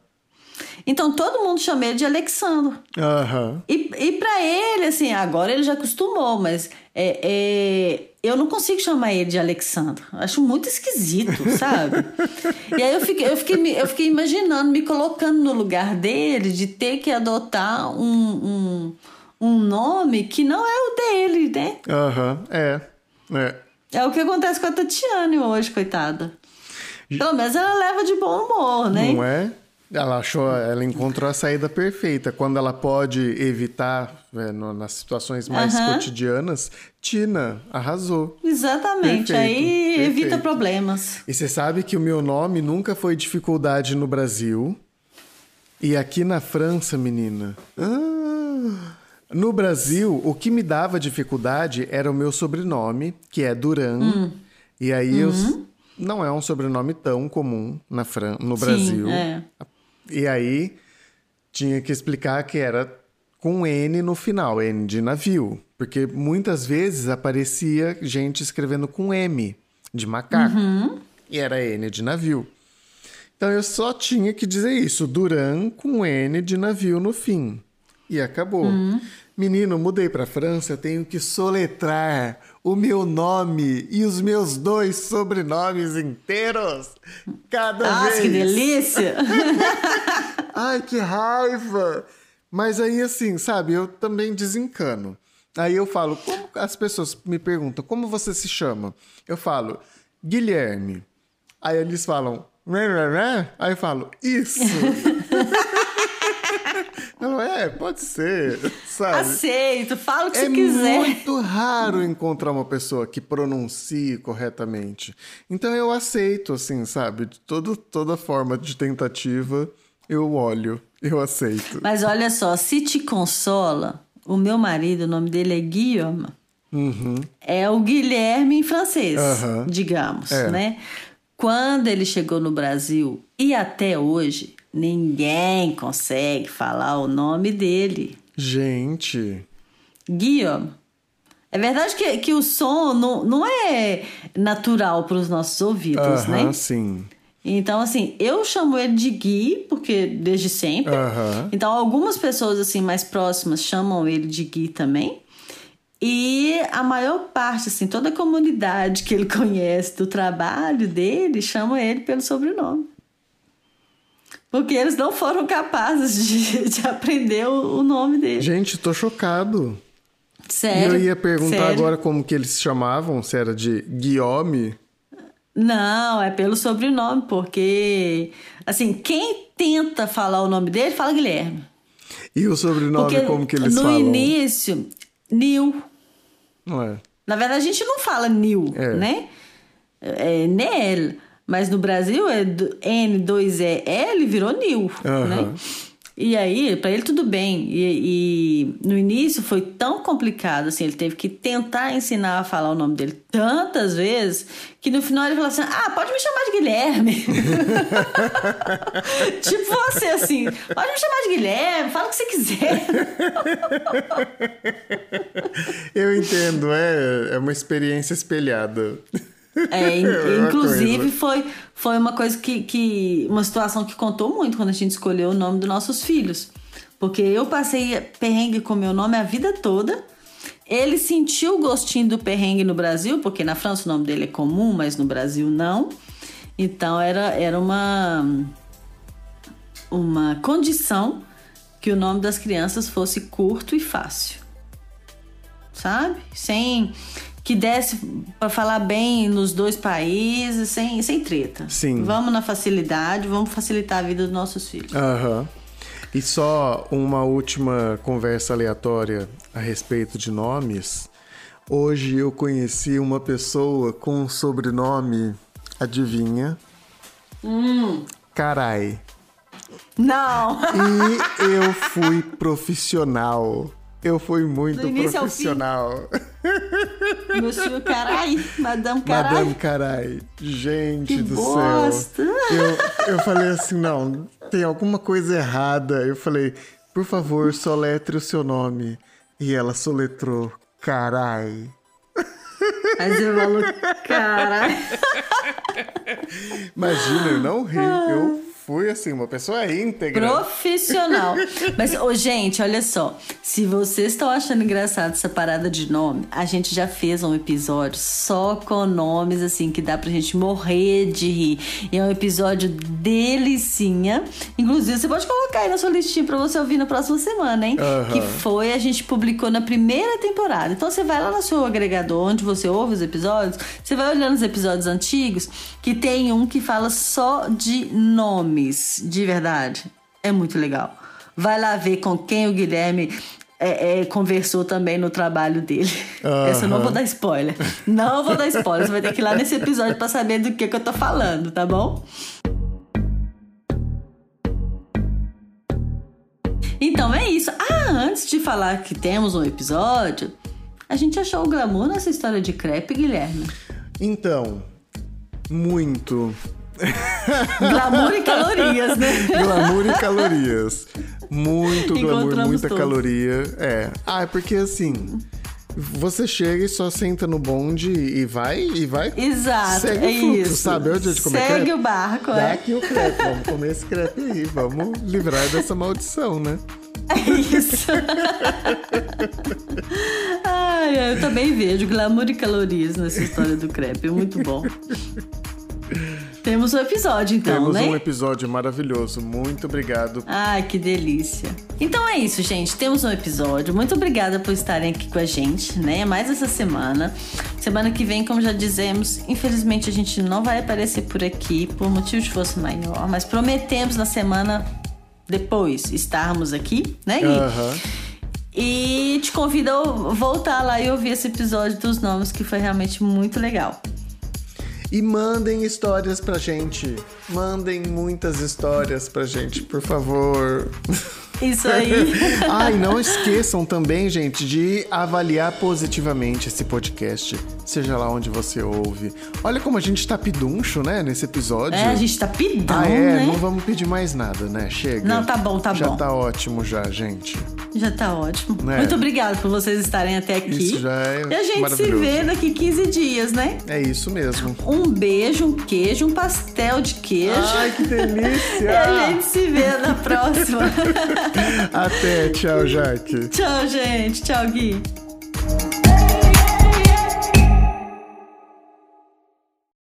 Então todo mundo chama ele de Alexandre. Uhum. E, e para ele, assim, agora ele já acostumou, mas é, é, eu não consigo chamar ele de Alexandre. Acho muito esquisito, sabe? e aí eu fiquei, eu, fiquei, eu fiquei imaginando, me colocando no lugar dele, de ter que adotar um, um, um nome que não é o dele, né? Aham, uhum. é. É. É o que acontece com a Tatiane hoje, coitada. Pelo menos ela leva de bom humor, né? Não é? Ela achou, ela encontrou a saída perfeita. Quando ela pode evitar é, no, nas situações mais cotidianas, Tina arrasou. Exatamente. Perfeito, Aí perfeito. evita problemas. E você sabe que o meu nome nunca foi dificuldade no Brasil. E aqui na França, menina. Ah, no Brasil, o que me dava dificuldade era o meu sobrenome, que é Duran. Hum. E aí uhum. eu, não é um sobrenome tão comum na Fran no Sim, Brasil. É. E aí tinha que explicar que era com N no final, N de navio. Porque muitas vezes aparecia gente escrevendo com M, de macaco. Uhum. E era N de navio. Então eu só tinha que dizer isso, Duran com N de navio no fim. E acabou. Uhum. Menino, mudei para França, tenho que soletrar o meu nome e os meus dois sobrenomes inteiros cada Nossa, vez. que delícia! Ai, que raiva! Mas aí, assim, sabe, eu também desencano. Aí eu falo, como as pessoas me perguntam, como você se chama? Eu falo, Guilherme. Aí eles falam, aí eu falo, isso! Não é, pode ser, sabe? Aceito, fala o que é você quiser. É muito raro encontrar uma pessoa que pronuncie corretamente. Então eu aceito, assim, sabe? Todo, toda forma de tentativa, eu olho, eu aceito. Mas olha só, se te consola, o meu marido, o nome dele é Guillaume. Uhum. É o Guilherme em francês, uhum. digamos, é. né? Quando ele chegou no Brasil e até hoje, Ninguém consegue falar o nome dele. Gente. Guillaume. É verdade que, que o som não, não é natural para os nossos ouvidos, uh -huh, né? sim. Então, assim, eu chamo ele de Gui, porque desde sempre. Uh -huh. Então, algumas pessoas, assim, mais próximas chamam ele de Gui também. E a maior parte, assim, toda a comunidade que ele conhece do trabalho dele chama ele pelo sobrenome. Porque eles não foram capazes de, de aprender o, o, nome dele. Gente, tô chocado. Sério? E eu ia perguntar sério? agora como que eles se chamavam, se era de Guillaume. Não, é pelo sobrenome, porque assim, quem tenta falar o nome dele, fala Guilherme. E o sobrenome, Porque como que eles no falam? início, Nil. Não é? Na verdade, a gente não fala Nil, É. né? É Nel. Mas no Brasil é do- N2EL virou Nil, Aham. né? E aí, pra ele tudo bem. E, e no início foi tão complicado, assim, ele teve que tentar ensinar a falar o nome dele tantas vezes que no final ele falou assim: Ah, pode me chamar de Guilherme. tipo você, assim, pode me chamar de Guilherme, fala o que você quiser. Eu entendo, é, é uma experiência espelhada. É, É inclusive foi, foi uma coisa que, que. Uma situação que contou muito quando a gente escolheu o nome dos nossos filhos. Porque eu passei perrengue com meu nome a vida toda. Ele sentiu o gostinho do perrengue no Brasil, porque na França o nome dele é comum, mas no Brasil não. Então era, era uma, uma condição que o nome das crianças fosse curto e fácil sabe? Sem que desse para falar bem nos dois países, sem, sem treta. Sim. Vamos na facilidade, vamos facilitar a vida dos nossos filhos. Aham. E só uma última conversa aleatória a respeito de nomes. Hoje eu conheci uma pessoa com um sobrenome, adivinha? Hum. Carai. Não! E eu fui profissional. Eu fui muito profissional. Monsieur Carai, Madame Carai. Madame Carai. Gente Que do bosta. céu. Eu, eu falei assim, não, tem alguma coisa errada. Eu falei, por favor, soletre o seu nome. E ela soletrou, carai. Aí você falou, carai. Imagina, eu não ri. Eu fui assim, uma pessoa íntegra. Profissional. Mas, ô, gente, olha só. Se vocês estão achando engraçado essa parada de nome, a gente já fez um episódio só com nomes, assim, que dá pra gente morrer de rir. E é um episódio delicinha. Inclusive, você pode colocar aí na sua listinha pra você ouvir na próxima semana, hein? Aham. Que foi, a gente publicou na primeira temporada. Então, você vai lá no seu agregador, onde você ouve os episódios, você vai olhando os episódios antigos, que tem um que fala só de nomes, de verdade. É muito legal. Vai lá ver com quem o Guilherme é, é, conversou também no trabalho dele. Essa eu não vou dar spoiler. Não vou dar spoiler. Você vai ter que ir lá nesse episódio pra saber do que, que eu tô falando, tá bom? Então é isso. Ah, antes de falar que temos um episódio, a gente achou o glamour nessa história de crepe, Guilherme. Então, muito. Glamour e calorias, né? Glamour e calorias. Muito glamour, muita todos. caloria. É. Ah, é porque assim. Você chega e só senta no bonde e vai e vai. Exato, Segue é o fluxo, isso. sabe? Onde a gente come Segue crepe? o barco, Dá é. aqui o crepe, vamos comer esse crepe aí, vamos livrar dessa maldição, né? É isso. Ai, eu também vejo glamour e calorias nessa história do crepe. Muito bom. Temos um episódio, então, Temos né? um episódio maravilhoso. Muito obrigado. Ai, que delícia. Então é isso, gente. Temos um episódio. Muito obrigada por estarem aqui com a gente, né? Mais essa semana. Semana que vem, como já dizemos, infelizmente a gente não vai aparecer por aqui por motivo de força maior, mas prometemos na semana depois estarmos aqui, né, Gui? Aham. E te convido a voltar lá e ouvir esse episódio dos nomes, que foi realmente muito legal. E mandem histórias pra gente. Mandem muitas histórias pra gente, por favor. Isso aí. Ah, e não esqueçam também, gente, de avaliar positivamente esse podcast, seja lá onde você ouve. Olha como a gente tá piduncho, né, nesse episódio. É, a gente tá pidão, Ah, é? né? Não vamos pedir mais nada, né? Chega. Não, tá bom, tá já bom. tá ótimo já, gente. Já tá ótimo. Né? Muito obrigada por vocês estarem até aqui. Isso já é E a gente se vê daqui 15 dias, né? É isso mesmo. Um beijo, um queijo, um pastel de queijo. Ai, que E delícia! a gente se vê na próxima. Até, tchau, Jaque. Tchau, gente. Tchau, Gui.